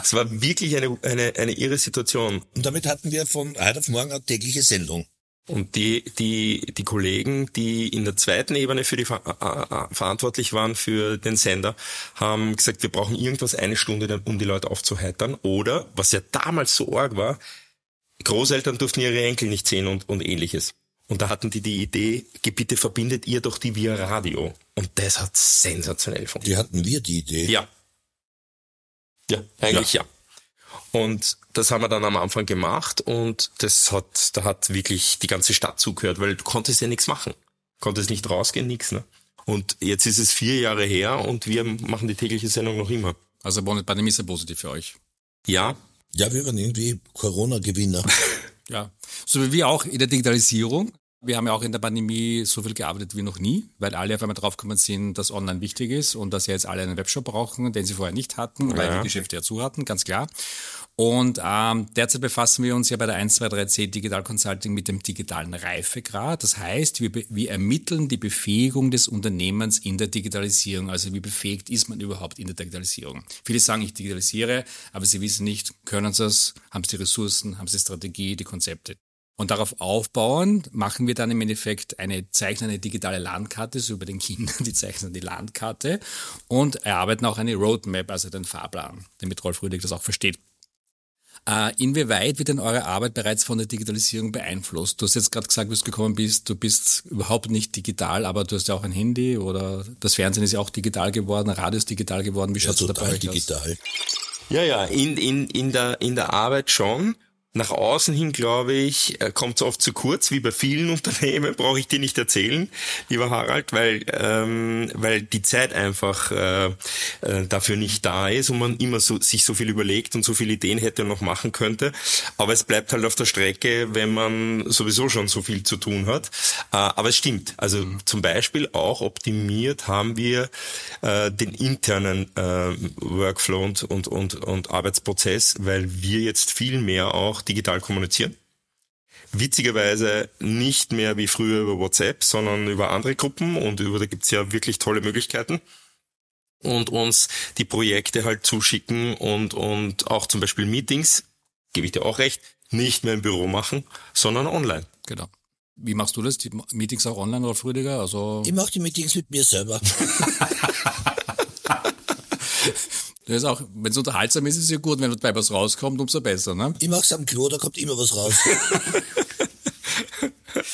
Es war wirklich eine, eine, eine irre Situation. Und damit hatten wir von heute auf morgen eine tägliche Sendung. Und die, die, die Kollegen, die in der zweiten Ebene für die Ver äh, äh, verantwortlich waren für den Sender, haben gesagt, wir brauchen irgendwas eine Stunde, um die Leute aufzuheitern. Oder, was ja damals so arg war, Großeltern durften ihre Enkel nicht sehen und, und ähnliches. Und da hatten die die Idee, bitte verbindet ihr doch die via Radio. Und das hat sensationell funktioniert. Die hatten wir die Idee. Ja. Ja, eigentlich ja. Und das haben wir dann am Anfang gemacht und das hat, da hat wirklich die ganze Stadt zugehört, weil du konntest ja nichts machen. Konntest nicht rausgehen, nichts, ne? Und jetzt ist es vier Jahre her und wir machen die tägliche Sendung noch immer. Also Pandemie ist ja positiv für euch. Ja. Ja, wir waren irgendwie Corona-Gewinner. ja. So wie wir auch in der Digitalisierung. Wir haben ja auch in der Pandemie so viel gearbeitet wie noch nie, weil alle auf einmal draufgekommen sind, dass online wichtig ist und dass ja jetzt alle einen Webshop brauchen, den sie vorher nicht hatten, weil ja. die Geschäfte ja zu hatten, ganz klar. Und ähm, derzeit befassen wir uns ja bei der 123C Digital Consulting mit dem digitalen Reifegrad. Das heißt, wir, wir ermitteln die Befähigung des Unternehmens in der Digitalisierung. Also wie befähigt ist man überhaupt in der Digitalisierung? Viele sagen, ich digitalisiere, aber sie wissen nicht, können sie es, haben sie die Ressourcen, haben sie die Strategie, die Konzepte. Und darauf aufbauend machen wir dann im Endeffekt eine, zeichnen eine digitale Landkarte, so über den Kindern, die zeichnen die Landkarte und erarbeiten auch eine Roadmap, also den Fahrplan, damit Rolf Rüdig das auch versteht. Äh, inwieweit wird denn eure Arbeit bereits von der Digitalisierung beeinflusst? Du hast jetzt gerade gesagt, wie du gekommen bist, du bist überhaupt nicht digital, aber du hast ja auch ein Handy oder das Fernsehen ist ja auch digital geworden, Radio ist digital geworden. Wie schaut es ja, dabei aus? digital. Ja, ja, in, in, in, der, in der Arbeit schon. Nach außen hin, glaube ich, äh, kommt es oft zu kurz, wie bei vielen Unternehmen, brauche ich dir nicht erzählen, lieber Harald, weil, ähm, weil die Zeit einfach äh, äh, dafür nicht da ist und man immer so, sich so viel überlegt und so viele Ideen hätte und noch machen könnte. Aber es bleibt halt auf der Strecke, wenn man sowieso schon so viel zu tun hat. Äh, aber es stimmt. Also mhm. zum Beispiel auch optimiert haben wir äh, den internen äh, Workflow und, und, und, und Arbeitsprozess, weil wir jetzt viel mehr auch digital kommunizieren. Witzigerweise nicht mehr wie früher über WhatsApp, sondern über andere Gruppen und über da gibt's ja wirklich tolle Möglichkeiten und uns die Projekte halt zuschicken und, und auch zum Beispiel Meetings, gebe ich dir auch recht, nicht mehr im Büro machen, sondern online. Genau. Wie machst du das? Die Meetings auch online oder Früdiger? Also ich mache die Meetings mit mir selber. Das ist auch, wenn es unterhaltsam ist, ist es ja gut. Wenn dabei was rauskommt, umso besser, ne? Ich mach's am Klo, da kommt immer was raus.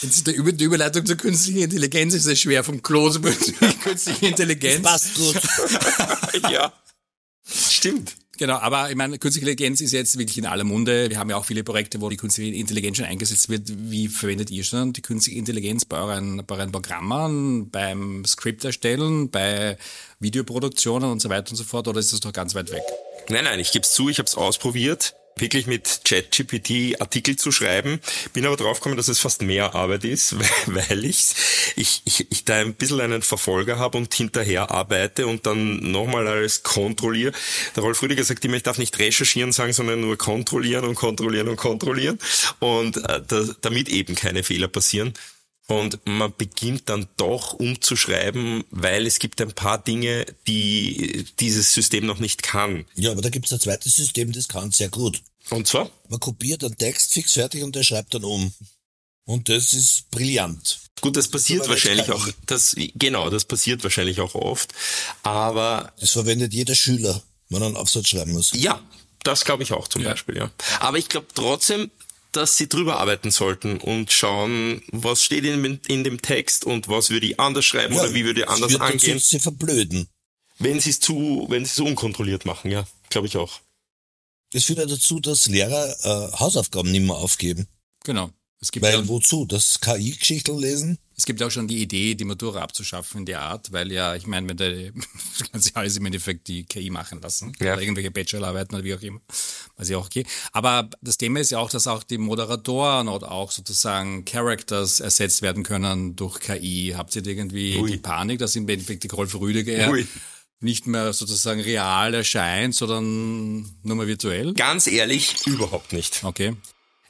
Jetzt die Überleitung zur künstlichen Intelligenz ist es schwer vom Klo zur künstlichen Intelligenz. Das passt gut. ja. Stimmt. Genau, aber ich meine, künstliche Intelligenz ist jetzt wirklich in aller Munde. Wir haben ja auch viele Projekte, wo die künstliche Intelligenz schon eingesetzt wird. Wie verwendet ihr schon die künstliche Intelligenz bei euren, bei euren Programmen, beim Skript erstellen, bei Videoproduktionen und so weiter und so fort? Oder ist das noch ganz weit weg? Nein, nein, ich gebe es zu, ich habe es ausprobiert wirklich mit ChatGPT Artikel zu schreiben. Bin aber draufgekommen, dass es fast mehr Arbeit ist, weil ich's, ich, ich, ich da ein bisschen einen Verfolger habe und hinterher arbeite und dann nochmal alles kontrolliere. Der Rolf Rüdiger sagt immer, ich darf nicht recherchieren sagen, sondern nur kontrollieren und kontrollieren und kontrollieren und äh, da, damit eben keine Fehler passieren. Und man beginnt dann doch umzuschreiben, weil es gibt ein paar Dinge, die dieses System noch nicht kann. Ja, aber da gibt es ein zweites System, das kann sehr gut. Und zwar? Man kopiert einen Text fix fertig und der schreibt dann um. Und das ist brillant. Gut, das passiert wahrscheinlich auch, das, genau, das passiert wahrscheinlich auch oft, aber. Das verwendet jeder Schüler, wenn er einen Aufsatz schreiben muss. Ja, das glaube ich auch zum ja. Beispiel, ja. Aber ich glaube trotzdem, dass sie drüber arbeiten sollten und schauen, was steht in, in dem Text und was würde ich anders schreiben ja, oder wie würde ich anders angehen. Sie verblöden. Wenn sie es zu, wenn sie es unkontrolliert machen, ja, glaube ich auch. Das führt ja dazu, dass Lehrer äh, Hausaufgaben nicht mehr aufgeben. Genau. Es gibt weil ja, wozu? Das KI-Geschichten lesen? Es gibt auch schon die Idee, die Matura abzuschaffen in der Art, weil ja, ich meine, wenn der, das kann sich alles im Endeffekt die KI machen lassen. Ja. Oder irgendwelche Bachelorarbeiten oder wie auch immer. Was ja auch okay. Aber das Thema ist ja auch, dass auch die Moderatoren oder auch sozusagen Characters ersetzt werden können durch KI. Habt ihr irgendwie Ui. die Panik, dass im Endeffekt die Rolf Rüdiger Ui nicht mehr sozusagen real erscheint, sondern nur mal virtuell? Ganz ehrlich, überhaupt nicht. Okay.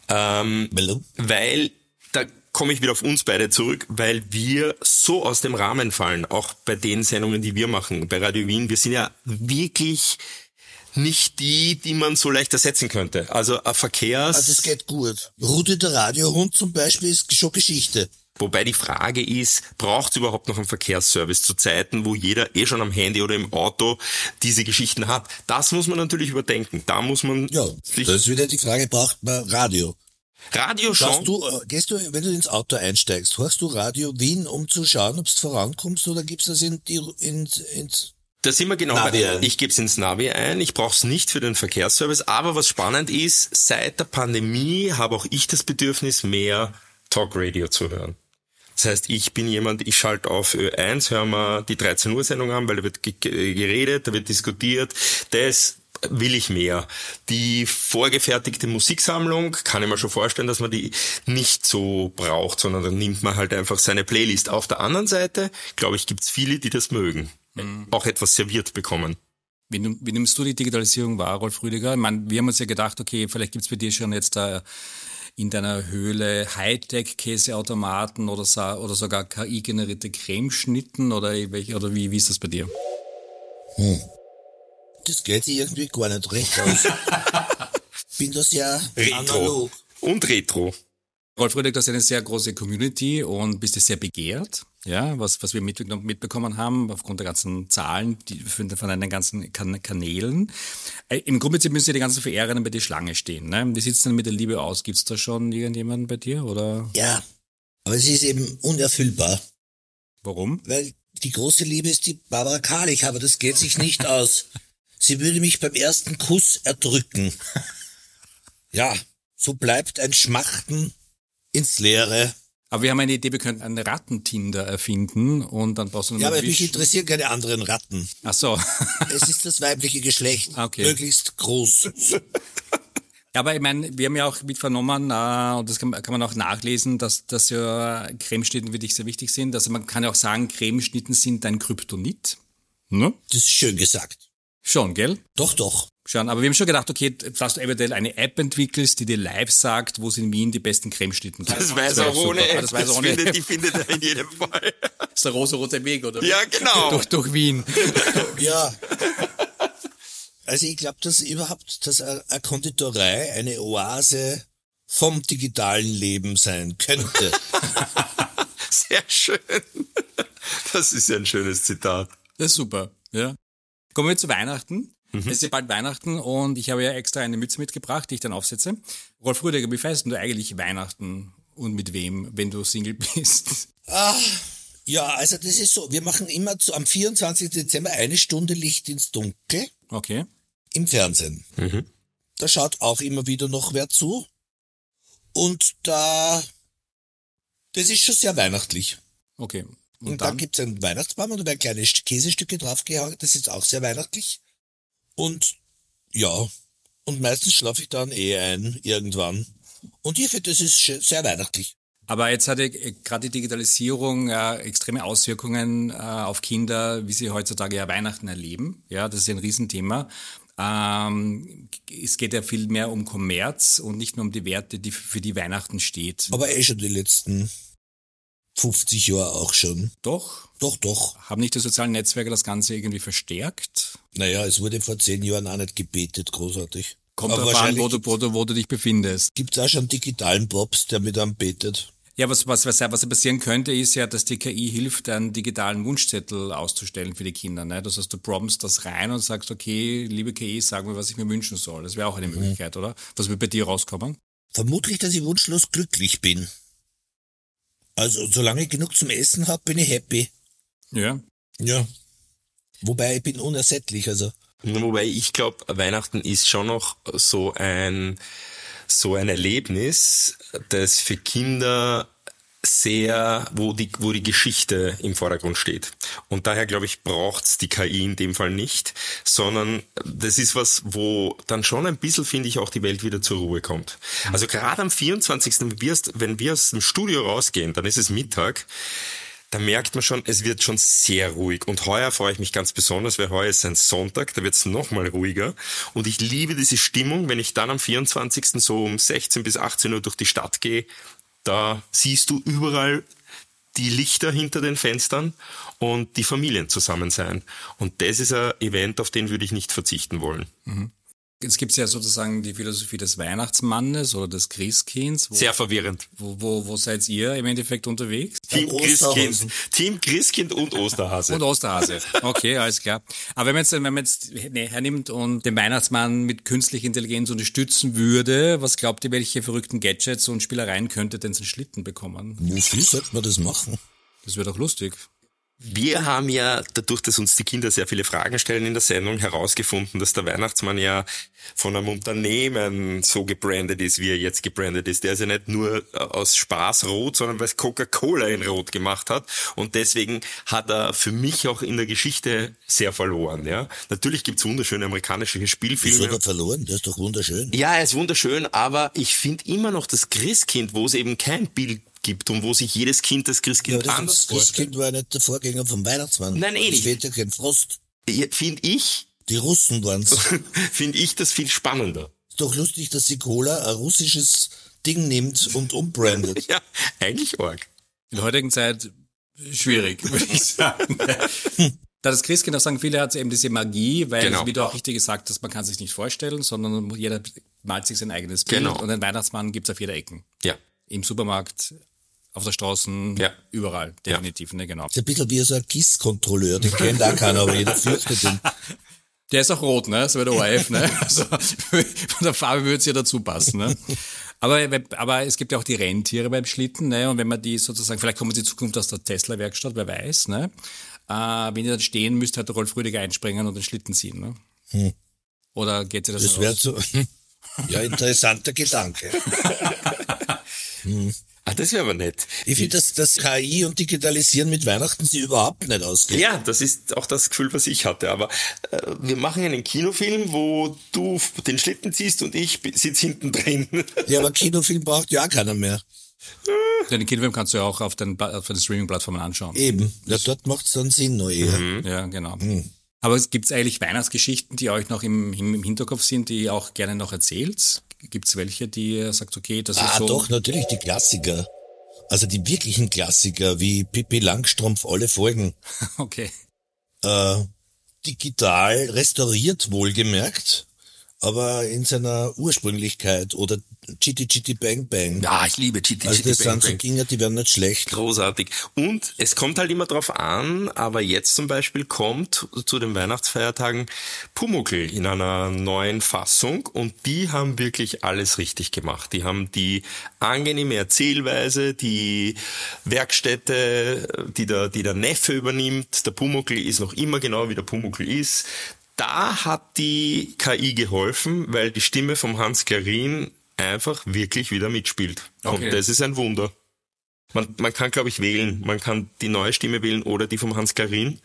Ähm, weil da komme ich wieder auf uns beide zurück, weil wir so aus dem Rahmen fallen, auch bei den Sendungen, die wir machen, bei Radio Wien. Wir sind ja wirklich nicht die, die man so leicht ersetzen könnte. Also ein Verkehrs... Also es geht gut. Rudi der Radiohund zum Beispiel ist schon Geschichte. Wobei die Frage ist, braucht es überhaupt noch einen Verkehrsservice zu Zeiten, wo jeder eh schon am Handy oder im Auto diese Geschichten hat? Das muss man natürlich überdenken. Da muss man Ja, sich das ist wieder die Frage, braucht man Radio? Radio schon. du, äh, gehst du, wenn du ins Auto einsteigst, hörst du Radio Wien, um zu schauen, ob du vorankommst, oder gibst du das in die, ins, Da sind wir genau Navi bei, ich gebe es ins Navi ein, ich brauche es nicht für den Verkehrsservice, aber was spannend ist, seit der Pandemie habe auch ich das Bedürfnis, mehr Talkradio zu hören. Das heißt, ich bin jemand, ich schalte auf Ö1, höre mal die 13 Uhr Sendung an, weil da wird ge- geredet, da wird diskutiert. Das will ich mehr. Die vorgefertigte Musiksammlung kann ich mir schon vorstellen, dass man die nicht so braucht, sondern dann nimmt man halt einfach seine Playlist. Auf der anderen Seite, glaube ich, gibt's viele, die das mögen. Auch etwas serviert bekommen. Wie, nimm- wie nimmst du die Digitalisierung wahr, Rolf Rüdiger? Ich meine, wir haben uns ja gedacht, okay, vielleicht gibt's bei dir schon jetzt da in deiner Höhle Hightech-Käseautomaten oder, oder sogar KI-generierte Cremeschnitten oder, oder wie, wie ist das bei dir? das geht sich irgendwie gar nicht recht aus. Bin das ja Retro. analog. Und Retro. Rolf Rüdiger, du hast eine sehr große Community und bist sehr begehrt, ja, was, was wir mitbe- mitbekommen haben, aufgrund der ganzen Zahlen die, von, deinen ganzen kan Kanälen. Äh, Im Grundprinzip müssen ja die ganzen Verehrerinnen bei dir Schlange stehen. Ne? Wie sieht's denn mit der Liebe aus? Gibt's da schon irgendjemanden bei dir oder Ja, aber es ist eben unerfüllbar, warum? weil die große Liebe ist die Barbara Karlich, aber das geht sich nicht aus. Sie würde mich beim ersten Kuss erdrücken. Ja, so bleibt ein Schmachten ins Leere. Aber wir haben eine Idee, wir könnten einen Rattentinder erfinden und dann brauchst du Ja, aber mich interessieren keine anderen Ratten. Ach so. Es ist das weibliche Geschlecht, okay. möglichst groß. Ja, aber ich meine, wir haben ja auch mit vernommen, äh, und das kann, man- kann man auch nachlesen, dass, dass ja Cremeschnitten für dich sehr wichtig sind. Also man kann ja auch sagen, Cremeschnitten sind dein Kryptonit. Ne? Das ist schön gesagt. Schon, gell? Doch, doch. Schon. Aber wir haben schon gedacht, okay, dass du eventuell eine App entwickelst, die dir live sagt, wo es in Wien die besten Cremeschnitten gibt. Das weiß wär auch super. ohne Ah, App. Das weiß Das auch ohne findet, App. die findet er in jedem Fall. Das ist der rosa-rote Weg, oder? Ja, genau. durch, durch Wien. Ja. Also ich glaube, dass überhaupt, dass eine eine Konditorei eine Oase vom digitalen Leben sein könnte. Sehr schön. Das ist ja ein schönes Zitat. Das ist super, ja. Kommen wir zu Weihnachten. Es ist ja bald Weihnachten und ich habe ja extra eine Mütze mitgebracht, die ich dann aufsetze. Rolf Rüdiger, wie feierst du eigentlich Weihnachten und mit wem, wenn du Single bist? ah, ja, also das ist so. Wir machen immer zu, am 24. Dezember eine Stunde Licht ins Dunkel Okay. im Fernsehen. Da schaut auch immer wieder noch wer zu. Und da, das ist schon sehr weihnachtlich. Okay. Und, Und dann, dann? gibt's einen Weihnachtsbaum und da werden kleine St- Käsestücke draufgehauen. Das ist auch sehr weihnachtlich. Und ja, und meistens schlafe ich dann eh ein, irgendwann. Und ich finde, das ist sehr weihnachtlich. Aber jetzt hatte äh, gerade die Digitalisierung äh, extreme Auswirkungen äh, auf Kinder, wie sie heutzutage ja Weihnachten erleben. Ja, das ist ja ein Riesenthema. Ähm, es geht ja viel mehr um Kommerz und nicht nur um die Werte, die für die Weihnachten steht. Aber eh schon die letzten 50 Jahre auch schon. Doch, Doch, doch. haben nicht die sozialen Netzwerke das Ganze irgendwie verstärkt? Naja, es wurde vor zehn Jahren auch nicht gebetet, großartig. Kommt Aber darauf an, wahrscheinlich wo du, wo, du, wo du dich befindest. gibt's auch schon digitalen Bobs, der mit einem betet. Ja, was, was, was, was passieren könnte, ist ja, dass die KI hilft, einen digitalen Wunschzettel auszustellen für die Kinder. Ne? Das heißt, du promptst das rein und sagst, okay, liebe KI, sag mir, was ich mir wünschen soll. Das wäre auch eine Möglichkeit, oder? Was wird bei dir rauskommen? Vermutlich, dass ich wunschlos glücklich bin. Also, solange ich genug zum Essen hab, bin ich happy. Ja. Ja. Wobei ich bin unersättlich, also. Wobei ich glaube, Weihnachten ist schon noch so ein, so ein Erlebnis, das für Kinder sehr, wo die, wo die Geschichte im Vordergrund steht. Und daher glaube ich, braucht's die KI in dem Fall nicht, sondern das ist was, wo dann schon ein bisschen, finde ich, auch die Welt wieder zur Ruhe kommt. Also gerade am 24., wenn wenn wir aus dem Studio rausgehen, dann ist es Mittag, da merkt man schon, es wird schon sehr ruhig. Und heuer freue ich mich ganz besonders, weil heuer ist ein Sonntag, da wird es nochmal ruhiger. Und ich liebe diese Stimmung, wenn ich dann am 24. so um 16 bis 18 Uhr durch die Stadt gehe, da siehst du überall die Lichter hinter den Fenstern und die Familien zusammen sein. Und das ist ein Event, auf den würde ich nicht verzichten wollen. Es gibt ja sozusagen die Philosophie des Weihnachtsmannes oder des Christkinds. Wo, Sehr verwirrend. wo, wo, wo seid ihr im Endeffekt unterwegs? Team. Christkind, Team Christkind und Osterhase. Und Osterhase. Okay, alles klar. Aber wenn man jetzt, wenn man jetzt nee, hernimmt und den Weihnachtsmann mit künstlicher Intelligenz unterstützen würde, was glaubt ihr, welche verrückten Gadgets und Spielereien könnte denn so ein Schlitten bekommen? Wofür sollte man das machen? Das wäre doch lustig. Wir haben ja, dadurch, dass uns die Kinder sehr viele Fragen stellen in der Sendung, herausgefunden, dass der Weihnachtsmann ja von einem Unternehmen so gebrandet ist, wie er jetzt gebrandet ist. Der ist ja nicht nur aus Spaß rot, sondern weil es Coca-Cola in rot gemacht hat. Und deswegen hat er für mich auch in der Geschichte sehr verloren. Ja, Natürlich gibt's wunderschöne amerikanische Wieso Spielfilme. hat er verloren? Der ist doch wunderschön. Ja, er ist wunderschön, aber ich finde immer noch das Christkind, wo es eben kein Bild gibt und wo sich jedes Kind das Ja, Christkind aber das, anders das vorstellt, Kind war ja nicht der Vorgänger vom Weihnachtsmann. Nein, eh Es nicht. fehlt ja kein Frost. finde ich, Die Russen waren's. finde ich das viel spannender. Ist doch lustig, dass die Cola ein russisches Ding nimmt und umbrandet. Ja, eigentlich arg. In der heutigen Zeit schwierig, würde ich sagen. Da das Christkind auch sagen, viele hat eben diese Magie, weil, Genau. wie du auch richtig gesagt hast, man kann sich nicht vorstellen, sondern jeder malt sich sein eigenes Bild Genau. und den Weihnachtsmann gibt's auf jeder Ecken. Ja. Im Supermarkt, auf der Straße, Ja. überall, definitiv, ne, genau. Ist ein bisschen wie so ein KISS-Kontrolleur, den kennt auch keiner, aber jeder fürchtet ihn. Der ist auch rot, ne? So wie der ORF, ne? Also von der Farbe würde es ja dazu passen, ne? Aber, aber es gibt ja auch die Rentiere beim Schlitten, ne? Und wenn man die sozusagen, vielleicht kommen sie in Zukunft aus der Tesla-Werkstatt, wer weiß, ne? Äh, wenn die dann stehen, müsste halt der Rolf Rüdiger einspringen und den Schlitten ziehen, ne? Oder geht sie das, Das aus? wäre so, ja, interessanter Gedanke. Ah, das wäre aber nett. Ich finde, dass das KI und Digitalisieren mit Weihnachten sie überhaupt nicht ausgeht. Ja, das ist auch das Gefühl, was ich hatte. Aber äh, wir machen einen Kinofilm, wo du den Schlitten ziehst und ich sitz hinten drin. Ja, aber Kinofilm braucht ja auch keiner mehr. Den Kinofilm kannst du ja auch auf den, auf den Streaming-Plattformen anschauen. Eben. Ja, dort macht's dann Sinn noch eher. Ja, genau. Aber es gibt eigentlich Weihnachtsgeschichten, die euch noch im, im Hinterkopf sind, die ihr auch gerne noch erzählt? Gibt es welche, die sagt, okay, das ist Ah, so... doch, natürlich die Klassiker. Also die wirklichen Klassiker, wie Pippi Langstrumpf, alle Folgen. Okay. Äh, digital restauriert, wohlgemerkt, aber in seiner Ursprünglichkeit oder Chitty Chitty Bang Bang. Ja, ich liebe Chitty also Chitty das Bang sind so Bang. Dinge, die werden nicht schlecht. Großartig. Und es kommt halt immer drauf an, aber jetzt zum Beispiel kommt zu den Weihnachtsfeiertagen Pumuckl in einer neuen Fassung und die haben wirklich alles richtig gemacht. Die haben die angenehme Erzählweise, die Werkstätte, die der, die der Neffe übernimmt. Der Pumuckl ist noch immer genau wie der Pumuckl ist. Da hat die KI geholfen, weil die Stimme vom Hans Karin einfach wirklich wieder mitspielt. Okay. Und das ist ein Wunder. Man, man kann, glaube ich, wählen. Man kann die neue Stimme wählen oder die vom Hans Karin.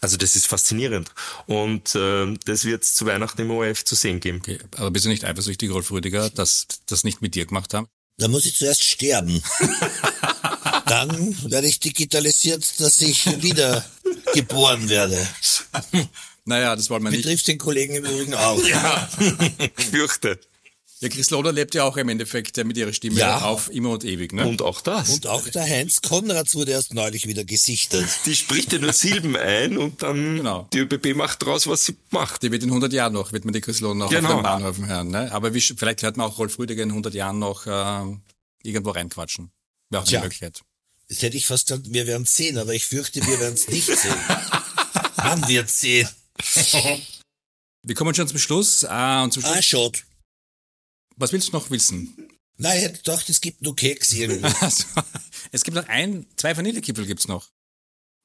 Also das ist faszinierend. Und äh, das wird zu Weihnachten im ORF zu sehen geben. okay. Aber bist du nicht eifersüchtig, Rolf Rüdiger, dass das nicht mit dir gemacht haben? Da muss ich zuerst sterben. Dann werde ich digitalisiert, dass ich wieder geboren werde. Naja, das wollen wir nicht. Betrifft den Kollegen im Übrigen auch. Ja, ich fürchte. Ja, Chris Loder lebt ja auch im Endeffekt mit ihrer Stimme Ja. auf immer und ewig, ne? Und auch das. Und auch der Heinz Konrads wurde erst neulich wieder gesichtet. die spricht ja nur Silben ein und dann Genau. die ÖBB macht draus, was sie macht. Die wird in 100 Jahren noch, wird man die Chris Loder noch Genau. auf den Bahnhöfen hören, ne? Aber wie, vielleicht hört man auch Rolf Rüdiger in 100 Jahren noch äh, irgendwo reinquatschen. Wäre auch eine Tja. Möglichkeit. Das hätte ich fast gesagt, wir werden sehen, aber ich fürchte, wir werden es nicht sehen. Man wird sehen. Wir kommen schon zum Schluss. Äh, und zum Schluss Ah, schade. was willst du noch wissen? Nein, ich hätte gedacht, es gibt nur Keks irgendwie. Also, es gibt noch ein, zwei Vanillekipfel gibt's noch.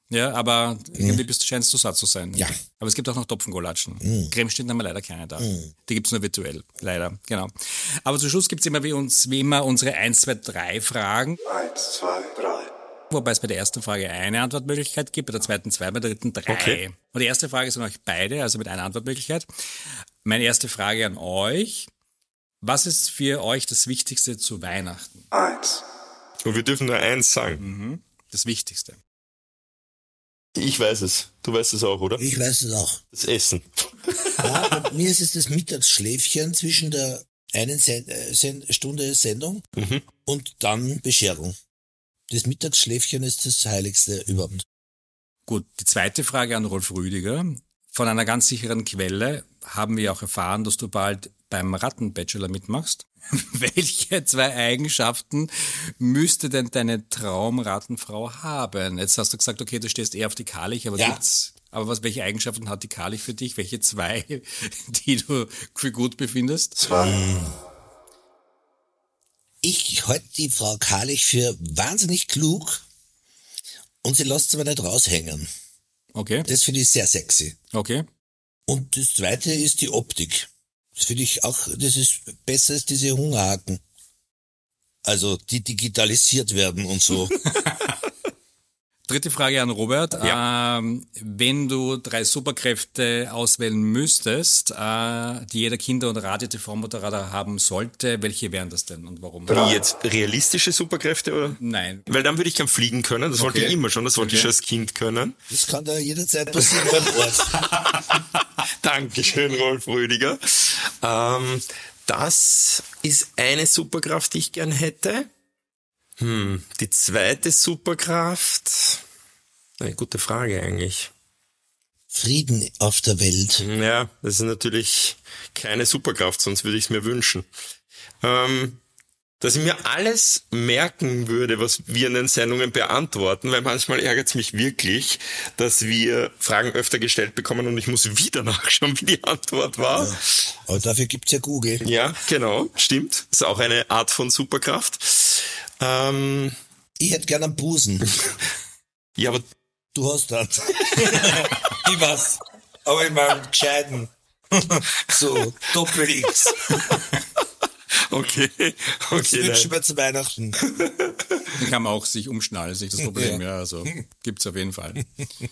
Ja, aber irgendwie bist du scheinst du satt zu sein. Ja. Aber es gibt auch noch Topfengolatschen. Mhm. Cremestitten haben wir leider keine da. Die gibt's nur virtuell, leider, genau. Aber zum Schluss gibt's immer wie uns, wie immer unsere 1, 2, 3 Fragen. Eins, zwei, drei. Wobei es bei der ersten Frage eine Antwortmöglichkeit gibt, bei der zweiten zwei, bei der dritten drei. Okay. Und die erste Frage ist an euch beide, also mit einer Antwortmöglichkeit. Meine erste Frage an euch. Was ist für euch das Wichtigste zu Weihnachten? Eins. Und wir dürfen nur eins sagen. Das Wichtigste. Ich weiß es. Du weißt es auch, oder? Ich weiß es auch. Das Essen. Ja, bei mir ist es das Mittagsschläfchen zwischen der einen Sen äh, Sen Stunde Sendung und dann Bescherung. Das Mittagsschläfchen ist das Heiligste überhaupt. Gut, die zweite Frage an Rolf Rüdiger. Von einer ganz sicheren Quelle haben wir auch erfahren, dass du bald beim Rattenbachelor mitmachst. Welche zwei Eigenschaften müsste denn deine Traumrattenfrau haben? Jetzt hast du gesagt, okay, du stehst eher auf die Karlich, aber Ja. gibt's, aber was, welche Eigenschaften hat die Karlich für dich? Welche zwei, die du für gut befindest? Ich halte die Frau Karlich für wahnsinnig klug und sie lässt es aber nicht raushängen. Okay, Das finde ich sehr sexy. okay. Und das zweite ist die Optik. Das finde ich auch, das ist besser als diese Hungerhaken. Also, die digitalisiert werden und so. Dritte Frage an Robert. Ja. Ähm, wenn du drei Superkräfte auswählen müsstest, äh, die jeder Kinder- und Radio-TV-Moderator haben sollte, welche wären das denn und warum? Wie jetzt realistische Superkräfte, oder? Nein. Weil dann würde ich gern fliegen können. Das wollte Okay. ich immer schon. Das wollte ich Okay. schon als Kind können. Das kann da jederzeit passieren beim Ort. Dankeschön, Rolf Rüdiger. Ähm, das ist eine Superkraft, die ich gern hätte. Hm, die zweite Superkraft. Eine gute Frage eigentlich. Frieden auf der Welt. Ja, das ist natürlich keine Superkraft, sonst würde ich es mir wünschen. Ähm, dass ich mir alles merken würde, was wir in den Sendungen beantworten, weil manchmal ärgert es mich wirklich, dass wir Fragen öfter gestellt bekommen und ich muss wieder nachschauen, wie die Antwort war. Aber dafür gibt's ja Google. Ja, genau, stimmt. ist auch eine Art von Superkraft. Ähm, Ich hätte gern einen Busen. ja, aber Du hast dann. ich weiß. Aber ich meine, gescheiten. so, Doppel-X. okay, okay. Wünschen Nein. wir zu Weihnachten. Dann kann man auch sich umschnallen, sich das Problem, Ja. ja, also gibt's auf jeden Fall.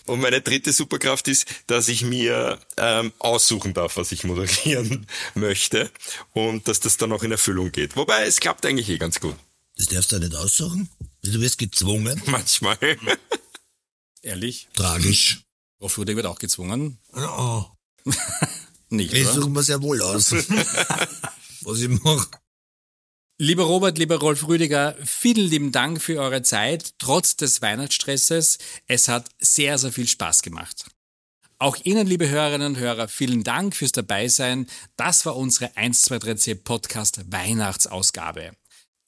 Und meine dritte Superkraft ist, dass ich mir ähm, aussuchen darf, was ich moderieren möchte und dass das dann auch in Erfüllung geht. Wobei es klappt eigentlich eh ganz gut. Das darfst du nicht aussuchen. Du wirst gezwungen. Manchmal. Ehrlich, Tragisch. Rolf Rüdiger wird auch gezwungen. Oh, Nicht, ich suche mir sehr wohl aus. Was ich mache. Lieber Robert, lieber Rolf Rüdiger, vielen lieben Dank für eure Zeit, trotz des Weihnachtsstresses. Es hat sehr, sehr viel Spaß gemacht. Auch Ihnen, liebe Hörerinnen und Hörer, vielen Dank fürs Dabeisein. Das war unsere 123C Podcast Weihnachtsausgabe.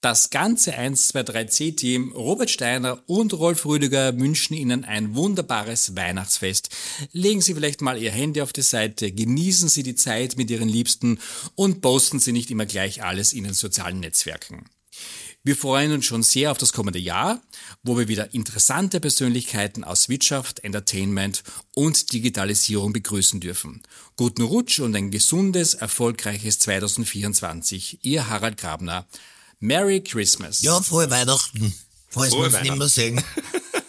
Das ganze 123C-Team Robert Steiner und Rolf Rüdiger wünschen Ihnen ein wunderbares Weihnachtsfest. Legen Sie vielleicht mal Ihr Handy auf die Seite, genießen Sie die Zeit mit Ihren Liebsten und posten Sie nicht immer gleich alles in den sozialen Netzwerken. Wir freuen uns schon sehr auf das kommende Jahr, wo wir wieder interessante Persönlichkeiten aus Wirtschaft, Entertainment und Digitalisierung begrüßen dürfen. Guten Rutsch und ein gesundes, erfolgreiches 2024. Ihr Harald Grabner. Merry Christmas. Ja, frohe Weihnachten. Falls Frohe uns nicht mehr sehen.